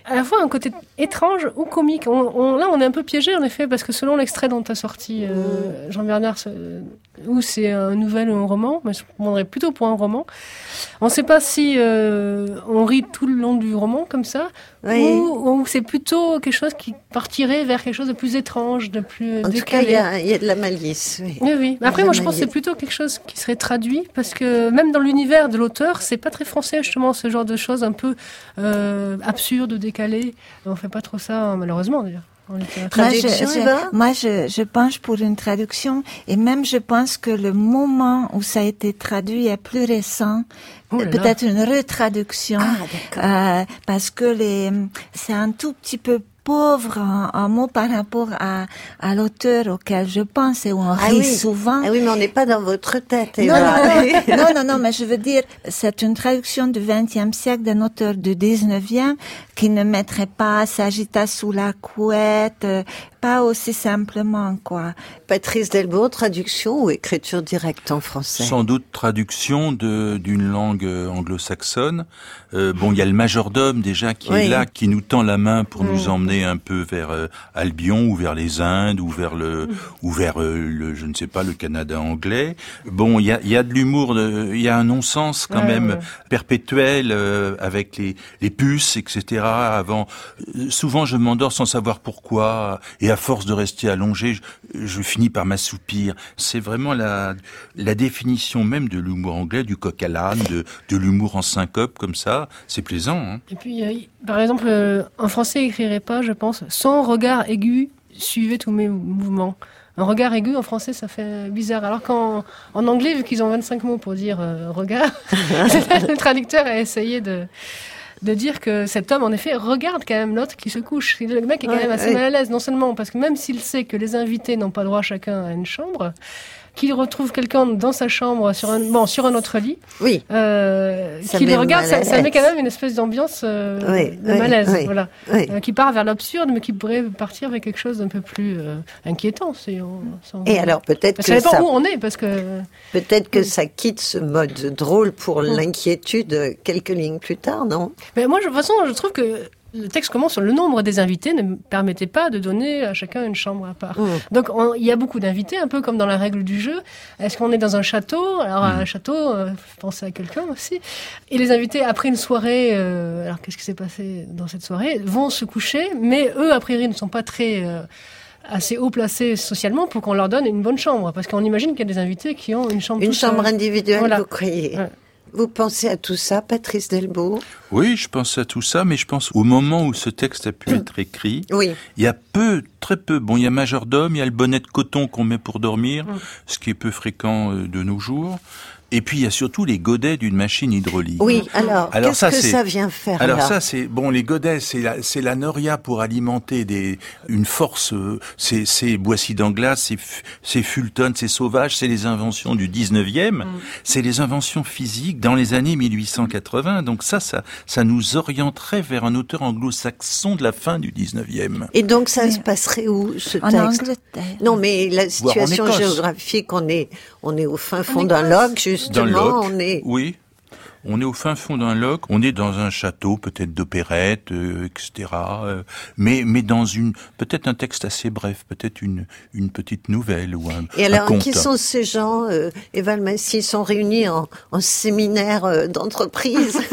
à la fois un côté étrange ou comique. On, on- là, on est un peu piégé en effet parce que selon l'extrait dont tu as sorti euh, Jean-Bernard, ce- ou c'est un nouvel ou un roman, mais je prendrais plutôt pour un roman. On ne sait pas si on rit tout le long du roman comme ça, Oui. ou, ou c'est plutôt quelque chose qui partirait vers quelque chose de plus étrange, de plus tout cas, il y a, il y a de la malice. Oui. Oui, Après, moi, je pense que c'est plutôt quelque chose qui serait traduit, parce que même dans l'univers de l'auteur, c'est pas très français, justement, ce genre de choses un peu euh, absurdes, décalées. On fait pas trop ça, malheureusement, d'ailleurs. Moi, je, je- moi, je, je penche pour une traduction et même je pense que le moment où ça a été traduit est plus récent. Oh. Peut-être une retraduction. Ah. Euh, parce que les, c'est un tout petit peu pauvre en mots par rapport à, à l'auteur auquel je pense et où on Ah rit oui. souvent. Ah oui, mais on n'est pas dans votre tête. Non, non, <laughs> non, non, non, mais je veux dire, c'est une traduction du XXe siècle d'un auteur du XIXe qui ne mettrait pas Sagitta sous la couette, euh, pas aussi simplement, quoi. Patrice Delbourg, traduction ou écriture directe en français? Sans doute traduction de d'une langue euh, anglo-saxonne. Euh, bon, il y a le majordome déjà qui Oui. est là, qui nous tend la main pour nous Mm. emmener un peu vers euh, Albion ou vers les Indes ou vers le ou vers euh, le je ne sais pas le Canada anglais. Bon, il y a il y a de l'humour, il y a un non-sens quand même perpétuel euh, avec les les puces, etc. Avant, souvent je m'endors sans savoir pourquoi et à force de rester allongé, je, finis par m'assoupir. C'est vraiment la définition même de l'humour anglais, du coq à l'âne, de, de l'humour en syncope comme ça. C'est plaisant. Hein Et puis, euh, par exemple, euh, en français, écrirait pas, je pense, son regard aigu suivait tous mes mouvements. Un regard aigu en français, ça fait bizarre. Alors qu'en en anglais, vu qu'ils ont 25 mots pour dire euh, regard, <laughs> le traducteur a essayé de, de dire que cet homme, en effet, regarde quand même l'autre qui se couche. Le mec est quand Ouais, même assez ouais. mal à l'aise, non seulement parce que même s'il sait que les invités n'ont pas droit chacun à une chambre, qu'il retrouve quelqu'un dans sa chambre sur un, bon, sur un autre lit, Oui. euh, Ça qui met le regarde, ça, ça met quand même une espèce d'ambiance euh, Oui, de oui, malaise, oui, voilà. Euh, qui part vers l'absurde, mais qui pourrait partir vers quelque chose d'un peu plus euh, inquiétant. Si on, si on- Et alors peut-être que ça dépend ça, où on est, parce que peut-être que ça quitte ce mode drôle pour l'inquiétude quelques lignes plus tard, non? Mais moi, de toute façon, je trouve que le texte commence sur le nombre des invités ne permettait pas de donner à chacun une chambre à part. Mm. Donc on- il y a beaucoup d'invités, un peu comme dans la règle du jeu. Est-ce qu'on est dans un château? Alors un château, euh, faut penser à quelqu'un aussi. Et les invités après une soirée, euh, alors qu'est-ce qui s'est passé dans cette soirée, vont se coucher, mais eux a priori ne sont pas très euh, assez haut placés socialement pour qu'on leur donne une bonne chambre, parce qu'on imagine qu'il y a des invités qui ont une chambre Une chambre individuelle, Voilà. vous croyez? Ouais. Vous pensez à tout ça, Patrice Delbourg Oui, je pense à tout ça, mais je pense au moment où ce texte a pu être écrit. Oui. Il y a peu, très peu. Bon, il y a majordome, il y a le bonnet de coton qu'on met pour dormir, ce qui est peu fréquent euh, de nos jours. Et puis il y a surtout les godets d'une machine hydraulique. Oui, alors, Alors qu'est-ce ça, que c'est- ça vient faire Alors là ça, c'est bon. Les godets, c'est la, c'est la noria pour alimenter des une force. euh, C'est c'est Boissy d'Anglas, c'est c'est Fulton, c'est Sauvage, c'est les inventions du 19e. C'est les inventions physiques dans les années 1880. Donc ça, ça, ça nous orienterait vers un auteur anglo-saxon de la fin du 19e. Et donc ça se passerait où ce En texte? Angleterre. Non, mais la situation géographique, on est, on est au fin fond d'un Écosse. Justement. On est. oui. On est au fin fond d'un loch, on est dans un château, peut-être d'opérette, euh, etc. euh, mais mais dans une peut-être un texte assez bref, peut-être une une petite nouvelle ou un, Et un alors, conte. qui sont ces gens euh, Eva Massy ils sont réunis en, en séminaire euh, d'entreprise? <laughs>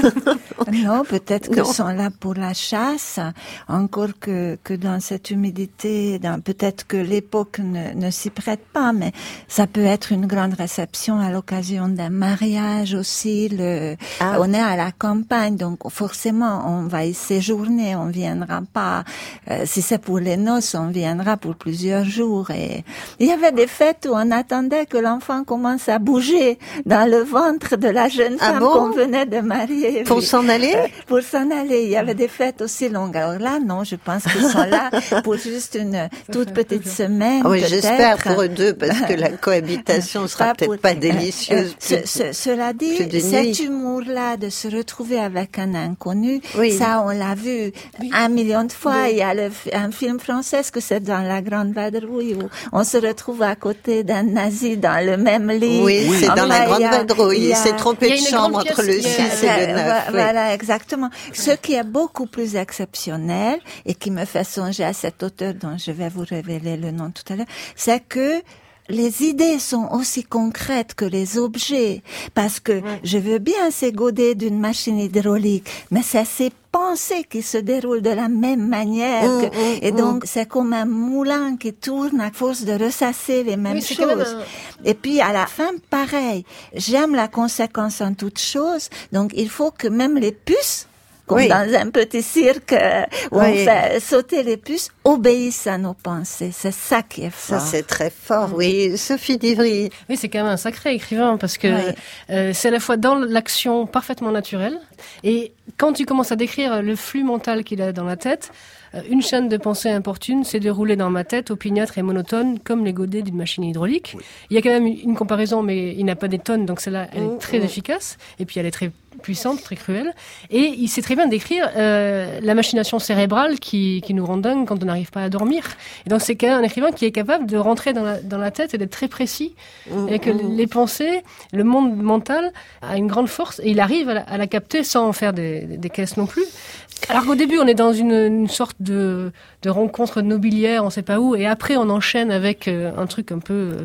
Non, peut-être que Non. sont là pour la chasse, encore que, que dans cette humidité, dans, peut-être que l'époque ne, ne s'y prête pas, mais ça peut être une grande réception à l'occasion d'un mariage aussi. Le, Ah. On est à la campagne, donc forcément on va y séjourner, on viendra pas. euh, si c'est pour les noces, on viendra pour plusieurs jours. Et il y avait des fêtes où on attendait que l'enfant commence à bouger dans le ventre de la jeune Ah femme bon qu'on venait de marier. Pour oui. s'en aller Euh, Pour s'en aller. Il y avait des fêtes aussi longues. Alors là, non, je pense qu'ils sont là <laughs> pour juste une toute petite semaine. Ah oui, j'espère pour eux deux, parce que la <laughs> cohabitation sera peut-être pas <laughs> délicieuse. euh, plus- ce- ce- cela dit, plus de de se retrouver avec un inconnu, Oui. ça on l'a vu un million de fois. Il y a le un film français que c'est dans La Grande Vadrouille où on se retrouve à côté d'un nazi dans le même lit? Oui, c'est dans la grande vadrouille. s'est trompé de chambre entre le pièce, 6 il y a- et le Voilà, 9. oui. Voilà, exactement. Ce qui est beaucoup plus exceptionnel et qui me fait songer à cet auteur dont je vais vous révéler le nom tout à l'heure, c'est que les idées sont aussi concrètes que les objets, parce que je veux bien godets d'une machine hydraulique, mais c'est ces pensées qui se déroulent de la même manière. Mm, que- mm, et mm. donc, c'est comme un moulin qui tourne à force de ressasser les mêmes Oui, c'est quand même choses. Et puis, à la fin, pareil. J'aime la conséquence en toute chose, donc il faut que même les puces comme Oui. dans un petit cirque euh, où Oui. on fait sauter les puces, obéissent à nos pensées. C'est ça qui est Ça, fort. c'est très fort, oui. Sophie Divry. Oui, c'est quand même un sacré écrivain parce que euh, c'est à la fois dans l'action parfaitement naturelle et quand tu commences à décrire le flux mental qu'il a dans la tête, une chaîne de pensée importune s'est déroulée dans ma tête opiniâtre et monotone comme les godets d'une machine hydraulique. Il y a quand même une comparaison, mais il n'a pas des tonnes, donc celle-là, elle est très efficace et puis elle est très puissante, très cruelle. Et il sait très bien décrire euh, la machination cérébrale qui, qui nous rend dingue quand on n'arrive pas à dormir. Et donc c'est quand même un écrivain qui est capable de rentrer dans la, dans la tête et d'être très précis. Et que les pensées, le monde mental a une grande force et il arrive à la, à la capter sans en faire des, des- des caisses non plus. Alors qu'au début, on est dans une, une sorte de, de rencontre nobiliaire, on sait pas où, et après on enchaîne avec euh, un truc un peu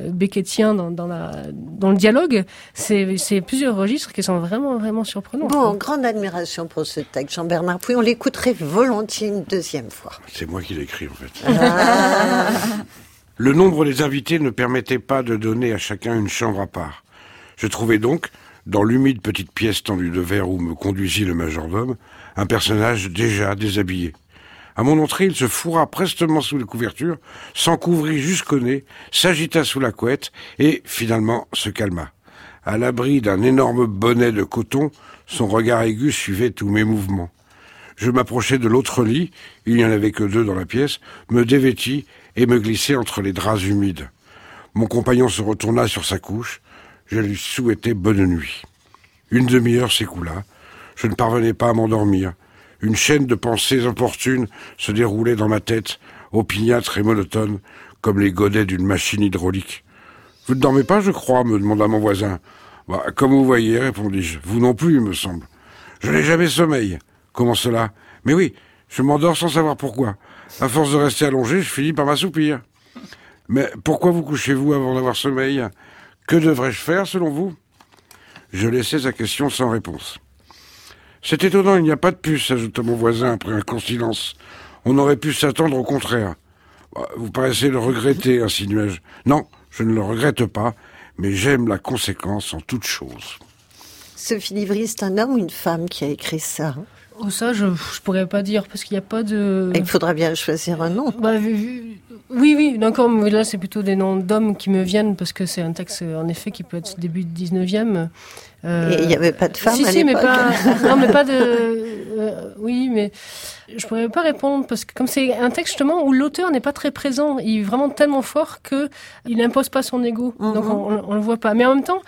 euh, beckettien dans, dans, la, dans le dialogue. C'est plusieurs registres qui sont vraiment, vraiment surprenants. Bon, grande admiration pour ce texte, Jean-Bernard Pouy. On l'écouterait volontiers une deuxième fois. C'est moi qui l'ai écrit en fait. <laughs> Le nombre des invités ne permettait pas de donner à chacun une chambre à part. Je trouvais donc, dans l'humide petite pièce tendue de verre où me conduisit le majordome, un personnage déjà déshabillé. À mon entrée, il se fourra prestement sous les couvertures, s'en couvrit jusqu'au nez, s'agita sous la couette et, finalement, se calma. À l'abri d'un énorme bonnet de coton, son regard aigu suivait tous mes mouvements. Je m'approchai de l'autre lit, il n'y en avait que deux dans la pièce, me dévêtis et me glissai entre les draps humides. Mon compagnon se retourna sur sa couche, je lui souhaitai bonne nuit. Une demi-heure s'écoula, je ne parvenais pas à m'endormir. Une chaîne de pensées importunes se déroulait dans ma tête, opiniâtre et monotone, comme les godets d'une machine hydraulique. Vous ne dormez pas, je crois, me demanda mon voisin. Bah, comme vous voyez, répondis-je. Vous non plus, il me semble. Je n'ai jamais sommeil. Comment cela? Mais oui, je m'endors sans savoir pourquoi. À force de rester allongé, je finis par m'assoupir. Mais pourquoi vous couchez-vous avant d'avoir sommeil? Que devrais-je faire, selon vous? Je laissai sa question sans réponse. C'est étonnant, il n'y a pas de puce, ajouta mon voisin après un court silence. On aurait pu s'attendre au contraire. Bah, Vous paraissez le regretter, insinuai-je. Non, je ne le regrette pas, mais j'aime la conséquence en toute chose. Sophie Divry, c'est un homme ou une femme qui a écrit ça? Oh, ça, je, je pourrais pas dire parce qu'il n'y a pas de. Il faudra bien choisir un nom. Bah, vu- vu- oui, oui, d'accord, mais là c'est plutôt des noms d'hommes qui me viennent parce que c'est un texte en effet qui peut être début du 19e. Euh, Et il n'y avait pas de femme si, à si, mais pas. <laughs> non, mais pas de. euh, oui, mais je pourrais pas répondre parce que comme c'est un texte justement où l'auteur n'est pas très présent, il est vraiment tellement fort que il n'impose pas son ego, donc Mhm. on, on le voit pas. Mais en même temps,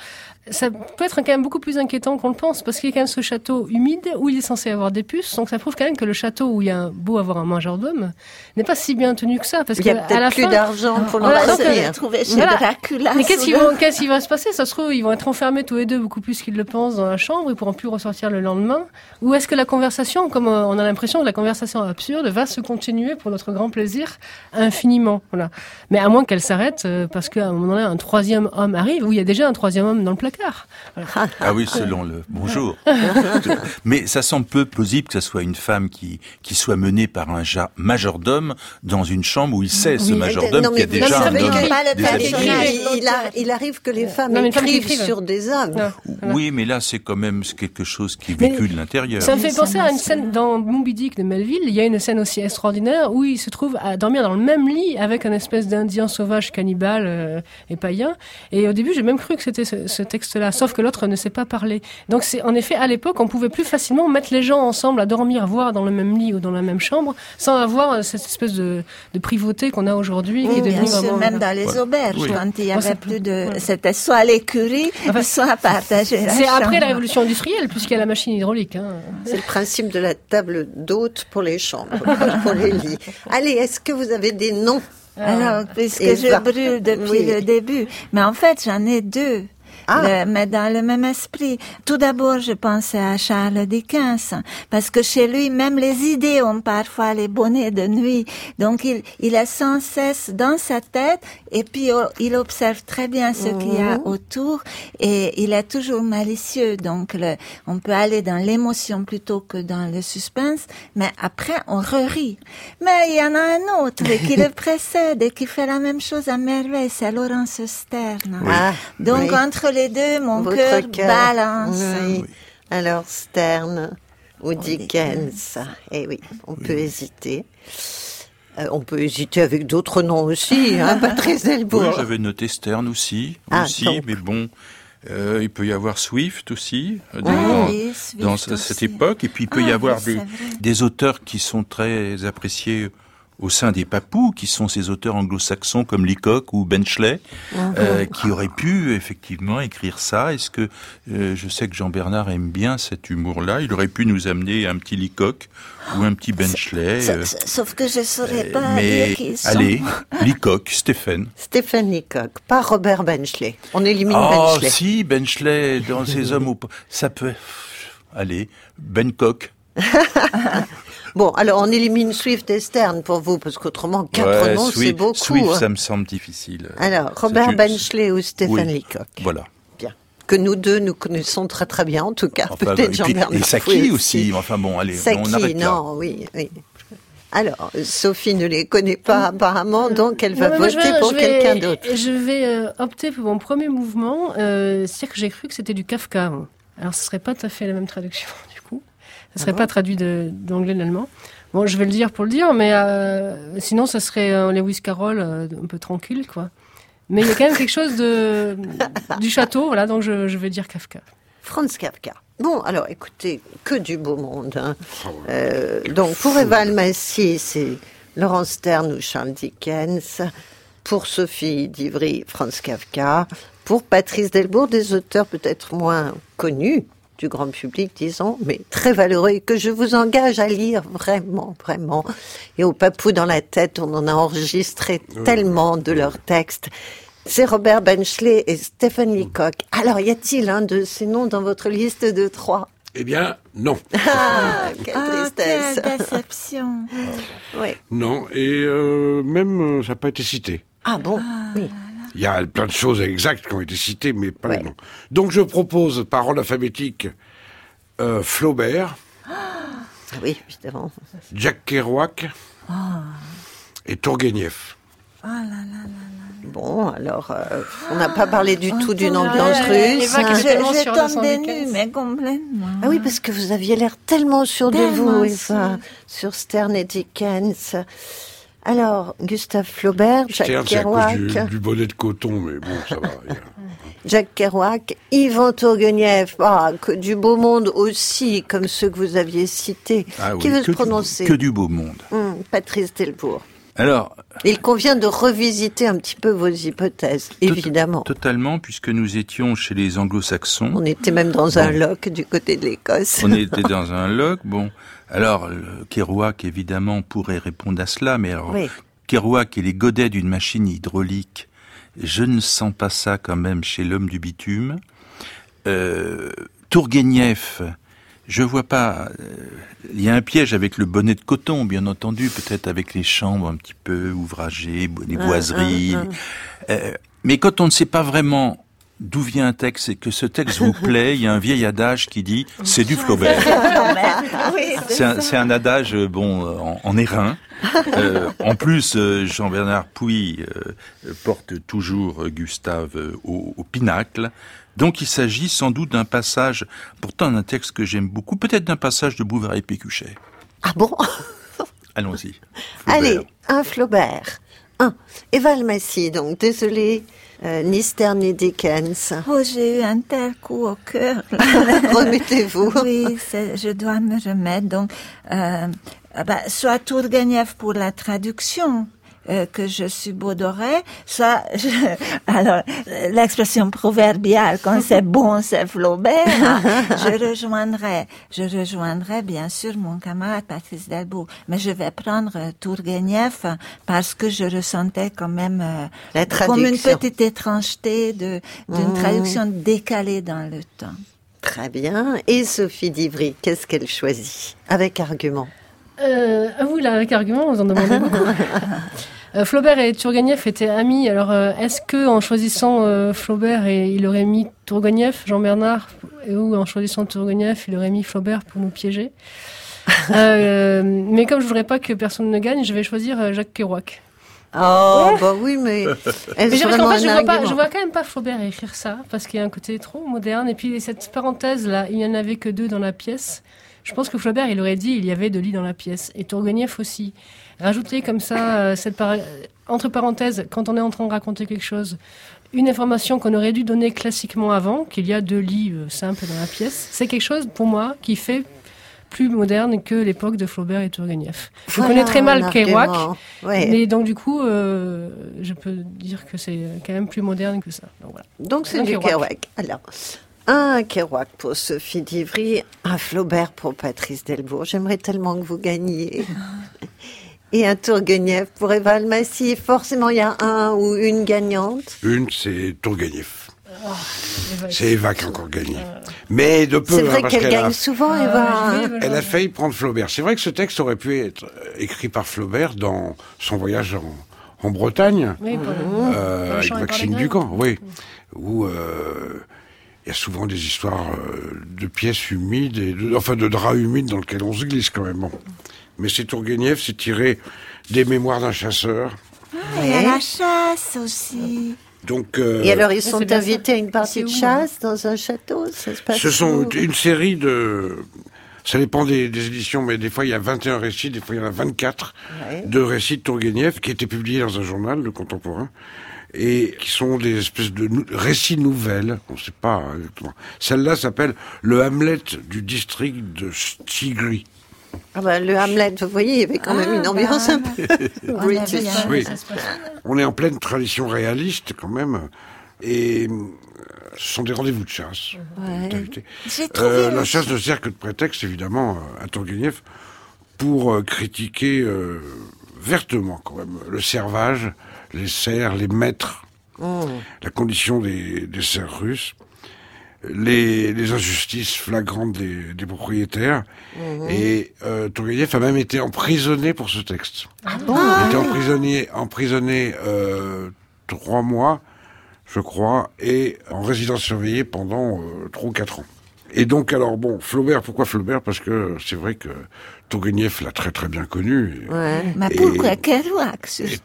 ça peut être quand même beaucoup plus inquiétant qu'on le pense parce qu'il y a quand même ce château humide où il est censé avoir des puces, donc ça prouve quand même que le château où il y a un, beau avoir un majordome n'est pas si bien tenu que ça parce Il y a peut-être plus fin, d'argent pour Voilà, le euh, trouvé chez voilà. Dracula. Mais qu'est-ce qui, le- va, se passer? Ça se trouve, ils vont être enfermés tous les deux beaucoup plus qu'ils le pensent dans la chambre, ils pourront plus ressortir le lendemain. Ou est-ce que la conversation, comme euh, on a l'impression que la conversation absurde va se continuer pour notre grand plaisir infiniment Voilà. Mais à moins qu'elle s'arrête, euh, parce qu'à un moment donné, un troisième homme arrive, où il y a déjà un troisième homme dans le placard. Voilà. Ah oui, selon le bonjour. <laughs> Mais ça semble peu plausible que ce soit une femme qui, qui soit menée par un ja- majordome dans une chambre où il sait, ce Oui, majordome, qu'il y a mais déjà un homme il, il a- il arrive que les femmes Non, femme sur des hommes. Non. Oui, mais là, c'est quand même quelque chose qui Mais véhicule l'intérieur. Ça me fait penser à une scène dans Moby Dick de Melville. Il y a une scène aussi extraordinaire où il se trouve à dormir dans le même lit avec un espèce d'Indien sauvage cannibale euh, et païen. Et au début, j'ai même cru que c'était ce, ce texte-là, sauf que l'autre ne sait pas parler. Donc, c'est en effet à l'époque, on pouvait plus facilement mettre les gens ensemble à dormir, voire dans le même lit ou dans la même chambre, sans avoir euh, cette espèce de, de privauté qu'on a aujourd'hui, qui est Bien devenue sûr, vraiment. même dans les auberges, Oui. quand il y avait plus de... C'était soit l'écurie, Enfin, <laughs> soit partager la C'est après la révolution industrielle, puisqu'il y a la machine hydraulique. Hein. C'est le principe de la table d'hôte pour les chambres, pour les <laughs> lits. Allez, est-ce que vous avez des noms? Alors, puisque Et je va- brûle depuis Oui. le début. Mais en fait, j'en ai deux. Ah. le- mais dans le même esprit. Tout d'abord, je pensais à Charles Dickens, parce que chez lui, même les idées ont parfois les bonnets de nuit. Donc, il, il est sans cesse dans sa tête, et puis oh, il observe très bien ce qu'il y a Mhm. autour, et il est toujours malicieux. Donc, le, on peut aller dans l'émotion plutôt que dans le suspense, mais après, on re-rit. Mais il y en a un autre <laughs> qui le précède et qui fait la même chose à merveille, c'est Laurence Stern. Ah, Donc oui. entre les deux, mon cœur balance. Oui. Alors Stern ou Dickens. Eh oui, on peut hésiter. Euh, on peut hésiter avec d'autres noms aussi, hein, <laughs> Patrice Delbourg. Oui, j'avais noté Stern aussi, Ah, aussi donc. mais bon, euh, il peut y avoir Swift aussi euh, Oui, dans, oui, Swift dans ce- aussi. cette époque, et puis il peut y Ah, avoir des auteurs qui sont très appréciés au sein des papous, qui sont ces auteurs anglo-saxons comme Leacock ou Benchley, Mhm. euh, qui auraient pu effectivement écrire ça. Est-ce que euh, je sais que Jean Bernard aime bien cet humour-là Il aurait pu nous amener un petit Leacock ou un petit Benchley. Euh, sa- Sauf que je saurais pas mais qui sont. allez, Leacock, Stéphane. <laughs> Stéphane Leacock, pas Robert Benchley. On élimine Oh, Benchley. si, Benchley, dans <laughs> ses hommes. Ça peut... Allez, Bencock. <laughs> Bon, alors on élimine Swift et Stern pour vous, parce qu'autrement, quatre Ouais, noms, c'est Swift- beaucoup. Swift, hein. ça me semble difficile. Alors, Robert Benchley ou Stéphane Oui, Leacock. Voilà. Bien. Que nous deux, nous connaissons très très bien, en tout cas. Enfin, <laughs> Peut-être Jean-Bernard. et Saki aussi. Enfin bon, allez, on Saki, arrête là. non, oui, oui. Alors, Sophie ne les connaît pas apparemment, donc elle va Non, voter vais- pour quelqu'un d'autre. Je vais euh, opter pour mon premier mouvement. Euh, C'est-à-dire que j'ai cru que c'était du Kafka. moi. Alors, ce serait pas tout à fait la même traduction, Ce serait Ah bon pas traduit d'anglais l'allemand. Bon, je vais le dire pour le dire, mais euh, sinon, ça serait un Lewis Carroll euh, un peu tranquille, quoi. Mais il y a quand même quelque chose de, du château, voilà, donc je, je vais dire Kafka. Franz Kafka. Bon, alors écoutez, que du beau monde. hein. Euh, donc pour Eva Almassi, c'est Laurence Stern ou Charles Dickens. Pour Sophie Divry, Franz Kafka. Pour Patrice Delbourg, des auteurs peut-être moins connus du grand public, disons, mais très valeureux et que je vous engage à lire vraiment, vraiment. Et au papou dans la tête, on en a enregistré tellement de leurs textes. C'est Robert Benchley et Stephen Leacock. Alors, y a-t-il un de ces noms dans votre liste de trois? Eh bien, non. <laughs> Ah, quelle Ah, tristesse quelle déception. Oui. Non, et euh, même, euh, ça n'a pas été cité. Ah bon? Oui. Il y a plein de choses exactes qui ont été citées, mais pas les noms. Donc je propose, par ordre alphabétique, euh, Flaubert, Ah Oui, évidemment. Jack Kerouac et Tourguenieff. Bon, alors, euh, on n'a pas parlé du tout d'une Ah, ambiance ouais, russe. Hein. Je, je tombe des nues, mais complètement. Ah oui, parce que vous aviez l'air tellement sûr de vous, sûr. Eva, sur Stern et Dickens. Alors, Gustave Flaubert, Jacques Kerouac, du, du bonnet de coton, mais bon, ça va. a- <laughs> Jacques Kerouac, Yvan Tourguenieff, ah, que du beau monde aussi, comme ceux que vous aviez cités. Ah oui, Qui veut que se du- prononcer Que du beau monde. Hum, Patrice Delbourg. Alors, Il convient de revisiter un petit peu vos hypothèses, évidemment. totalement, puisque nous étions chez les anglo-saxons. On était même dans un loch du côté de l'Écosse. On <laughs> était dans un loch. Bon, alors le Kerouac évidemment pourrait répondre à cela, mais alors Oui. Kerouac et les godets d'une machine hydraulique, je ne sens pas ça quand même chez l'homme du bitume. Euh, Tourguenieff, je vois pas. euh, Il y a un piège avec le bonnet de coton, bien entendu, peut-être avec les chambres un petit peu ouvragées, les Ah, boiseries. ah, Euh, mais quand on ne sait pas vraiment d'où vient un texte et que ce texte vous <laughs> plaît, il y a un vieil adage qui dit c'est du Flaubert. <laughs> Oui, C'est un, adage euh, bon euh, en, en airain. <laughs> Euh, en plus, Jean-Bernard Pouy euh, porte toujours Gustave au, au pinacle. Donc il s'agit sans doute d'un passage, pourtant d'un texte que j'aime beaucoup, peut-être d'un passage de Bouvard et Pécuchet. Ah bon? Allons-y. Allez, un Flaubert. Un. Eva Almassi, donc, désolé, euh, ni Stern ni Dickens. Oh, j'ai eu un tel coup au cœur. <laughs> Remettez-vous. Oui, je dois me remettre. Donc, euh, ah bah, soit Tourguenieff pour la traduction, euh, que je suis Baudoré, ça, je- <laughs> alors l'expression proverbiale quand c'est bon c'est Flaubert, hein, <laughs> je rejoindrai, je rejoindrai bien sûr mon camarade Patrice Delbourg, mais je vais prendre euh, Tourguenieff parce que je ressentais quand même euh, comme une petite étrangeté de d'une Mmh. traduction décalée dans le temps. Très bien. Et Sophie Divry, qu'est-ce qu'elle choisit? Avec argument. Euh, ah oui, là, avec argument, vous en demandez beaucoup. <laughs> Euh, Flaubert et Turgenev étaient amis. Alors, euh, est-ce que en choisissant euh, Flaubert, et, il aurait mis Turgenev, Jean-Bernard, et ou en choisissant Turgenev, il aurait mis Flaubert pour nous piéger? <laughs> Euh, Mais comme je voudrais pas que personne ne gagne, je vais choisir euh, Jacques Kerouac. Oh, bah oui, mais <laughs> Mais vraiment qu'en fait, je vois, pas, je vois quand même pas Flaubert écrire ça, parce qu'il y a un côté trop moderne. Et puis, cette parenthèse là, il n'y en avait que deux dans la pièce. Je pense que Flaubert, il aurait dit il y avait deux lits dans la pièce. Et Tourguenieff aussi. Rajouter comme ça, euh, cette para- entre parenthèses, quand on est en train de raconter quelque chose, une information qu'on aurait dû donner classiquement avant, qu'il y a deux lits euh, simples dans la pièce, c'est quelque chose pour moi qui fait plus moderne que l'époque de Flaubert et Tourguenieff. Je Voilà connais très mal Kerouac. Ouais. mais donc du coup, euh, je peux dire que c'est quand même plus moderne que ça. Donc, voilà. C'est du Kerouac. Kerouac. Alors, un Kerouac pour Sophie Divry, un Flaubert pour Patrice Delbourg. J'aimerais tellement que vous gagniez. <laughs> Et un Tourguenieff pour Eva Almassi. Forcément, il y a un ou une gagnante. Une, c'est Tourguenieff. Eva. C'est Eva qui a encore gagné. Mais de peu, C'est hein, vrai parce qu'elle a- gagne souvent, Eva. hein. Elle a failli prendre Flaubert. C'est vrai que ce texte aurait pu être euh, écrit par Flaubert dans son voyage en, en Bretagne, Oui, euh, avec Maxime. Ducamp, oui, où euh, y a souvent des histoires euh, de pièces humides, et de- enfin de draps humides dans lesquels on se glisse quand même. Bon. Mais c'est Tourguenieff, c'est tiré des mémoires d'un chasseur. Ah, il y a la chasse aussi. Donc, euh, Et alors, ils Ouais, c'est sont invités ça. à une partie de chasse dans un château Ça se passe Ce sont où une série de... Ça dépend des, des éditions, mais des fois il y a 21 récits, des fois il y en a 24 Ouais. de récits de Tourguenieff qui étaient publiés dans un journal, le contemporain, et qui sont des espèces de récits nouvelles, on ne sait pas hein, exactement. Celle-là s'appelle Le Hamlet du district de Stigri. Ah bah, le Hamlet, vous voyez, il y avait quand même une Ah, ambiance bah, un peu <laughs> <laughs> british. bien- Oui. On est en pleine tradition réaliste quand même, et euh, ce sont des rendez-vous de chasse. Ouais. Euh, la chasse ne sert que de prétexte, évidemment, euh, à Tourguenieff, pour critiquer euh, vertement, quand même, le servage, les serfs, les maîtres, la condition des, des serfs russes, les, les injustices flagrantes des, des propriétaires. Et euh, Tourguenieff a même été emprisonné pour ce texte. Il a été emprisonné, emprisonné euh, trois mois, je crois, et en résidence surveillée pendant euh, trois ou quatre ans. Et donc, alors, bon, Flaubert, pourquoi Flaubert? Parce que c'est vrai que Tourguenieff l'a très très bien connu. Et, Ouais. Mais Et- pourquoi Kerouac et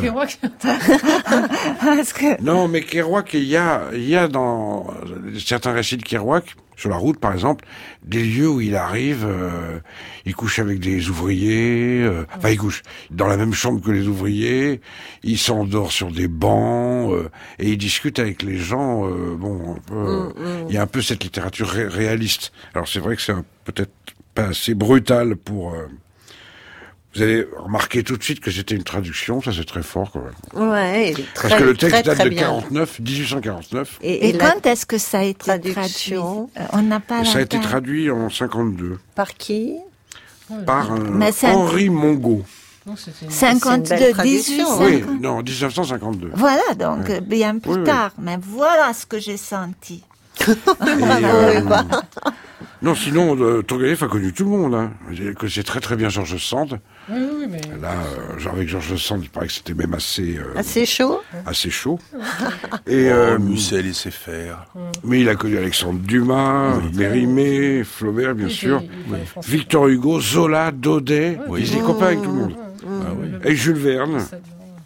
Kerouac <laughs> Parce que Non, mais Kerouac, il y a, il y a dans euh, certains récits de Kerouac, sur la route par exemple, des lieux où il arrive, euh, il couche avec des ouvriers, euh, enfin il couche dans la même chambre que les ouvriers, il s'endort sur des bancs, euh, et il discute avec les gens, euh, bon, un peu, euh, il y a un peu cette littérature ré- réaliste. Alors c'est vrai que c'est un- peut-être pas assez brutal pour... euh, vous allez remarquer tout de suite que c'était une traduction, ça c'est très fort quand même. Ouais, il est très, Parce que le très, texte date très de bien. 49, 1849. Et, et, et la quand est-ce que ça a été traduction traduit Euh, On n'a pas ça a été traduit en 52 par qui par un Henri Mongo. Non, c'était une- 52, C'est une belle 18, traduction. Oui, 50. non, 1952. Voilà, donc euh, bien plus Oui, oui. tard. Mais voilà ce que j'ai senti. <laughs> <laughs> Et, euh, non, sinon, euh, Tourguenieff a connu tout le monde. Hein. Il connaissait très très bien Georges Sand. Oui, oui, mais. Là, euh, genre avec Georges Sand, il paraît que c'était même assez, euh, Assez chaud assez chaud. <laughs> Et, Oh, euh, Musset laissait faire. mais il a connu Alexandre Dumas, Mérimée, Flaubert, bien Oui, sûr, il- il. Victor Hugo, Zola, Daudet. Oui. Ils étaient copains avec tout le monde. Et Jules Verne.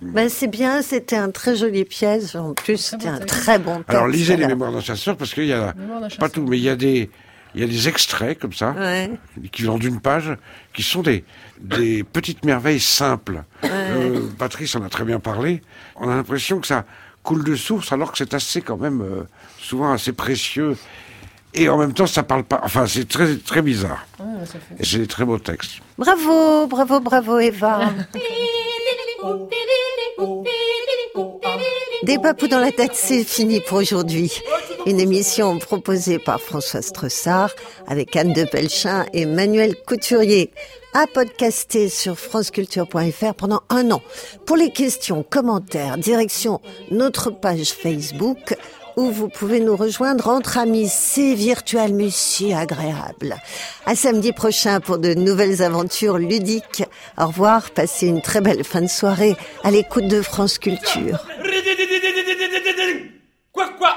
Ben, C'est bien, c'était un très joli pièce. En plus, c'était un très bon texte. Alors lisez les mémoires d'un chasseur parce qu'il y a pas tout, mais il y a des il y a des extraits comme ça, Ouais. équivalent d'une page, qui sont des des petites merveilles simples. Euh, Patrice en a très bien parlé. On a l'impression que ça coule de source alors que c'est assez quand même euh, souvent assez précieux. Et en même temps, ça parle pas. Enfin, c'est très très bizarre. Ah, ça fait- Et c'est des très beaux textes. Bravo, bravo, bravo Eva. <laughs> <laughs> Des papous dans la tête, c'est fini pour aujourd'hui. Une émission proposée par François Stressard avec Anne de Pelchin et Manuel Couturier à podcaster sur franceculture.fr pendant un an. Pour les questions, commentaires, direction notre page Facebook où vous pouvez nous rejoindre entre amis. C'est virtuel mais si agréable. À samedi prochain pour de nouvelles aventures ludiques. Au revoir, passez une très belle fin de soirée à l'écoute de France Culture. Quoi, quoi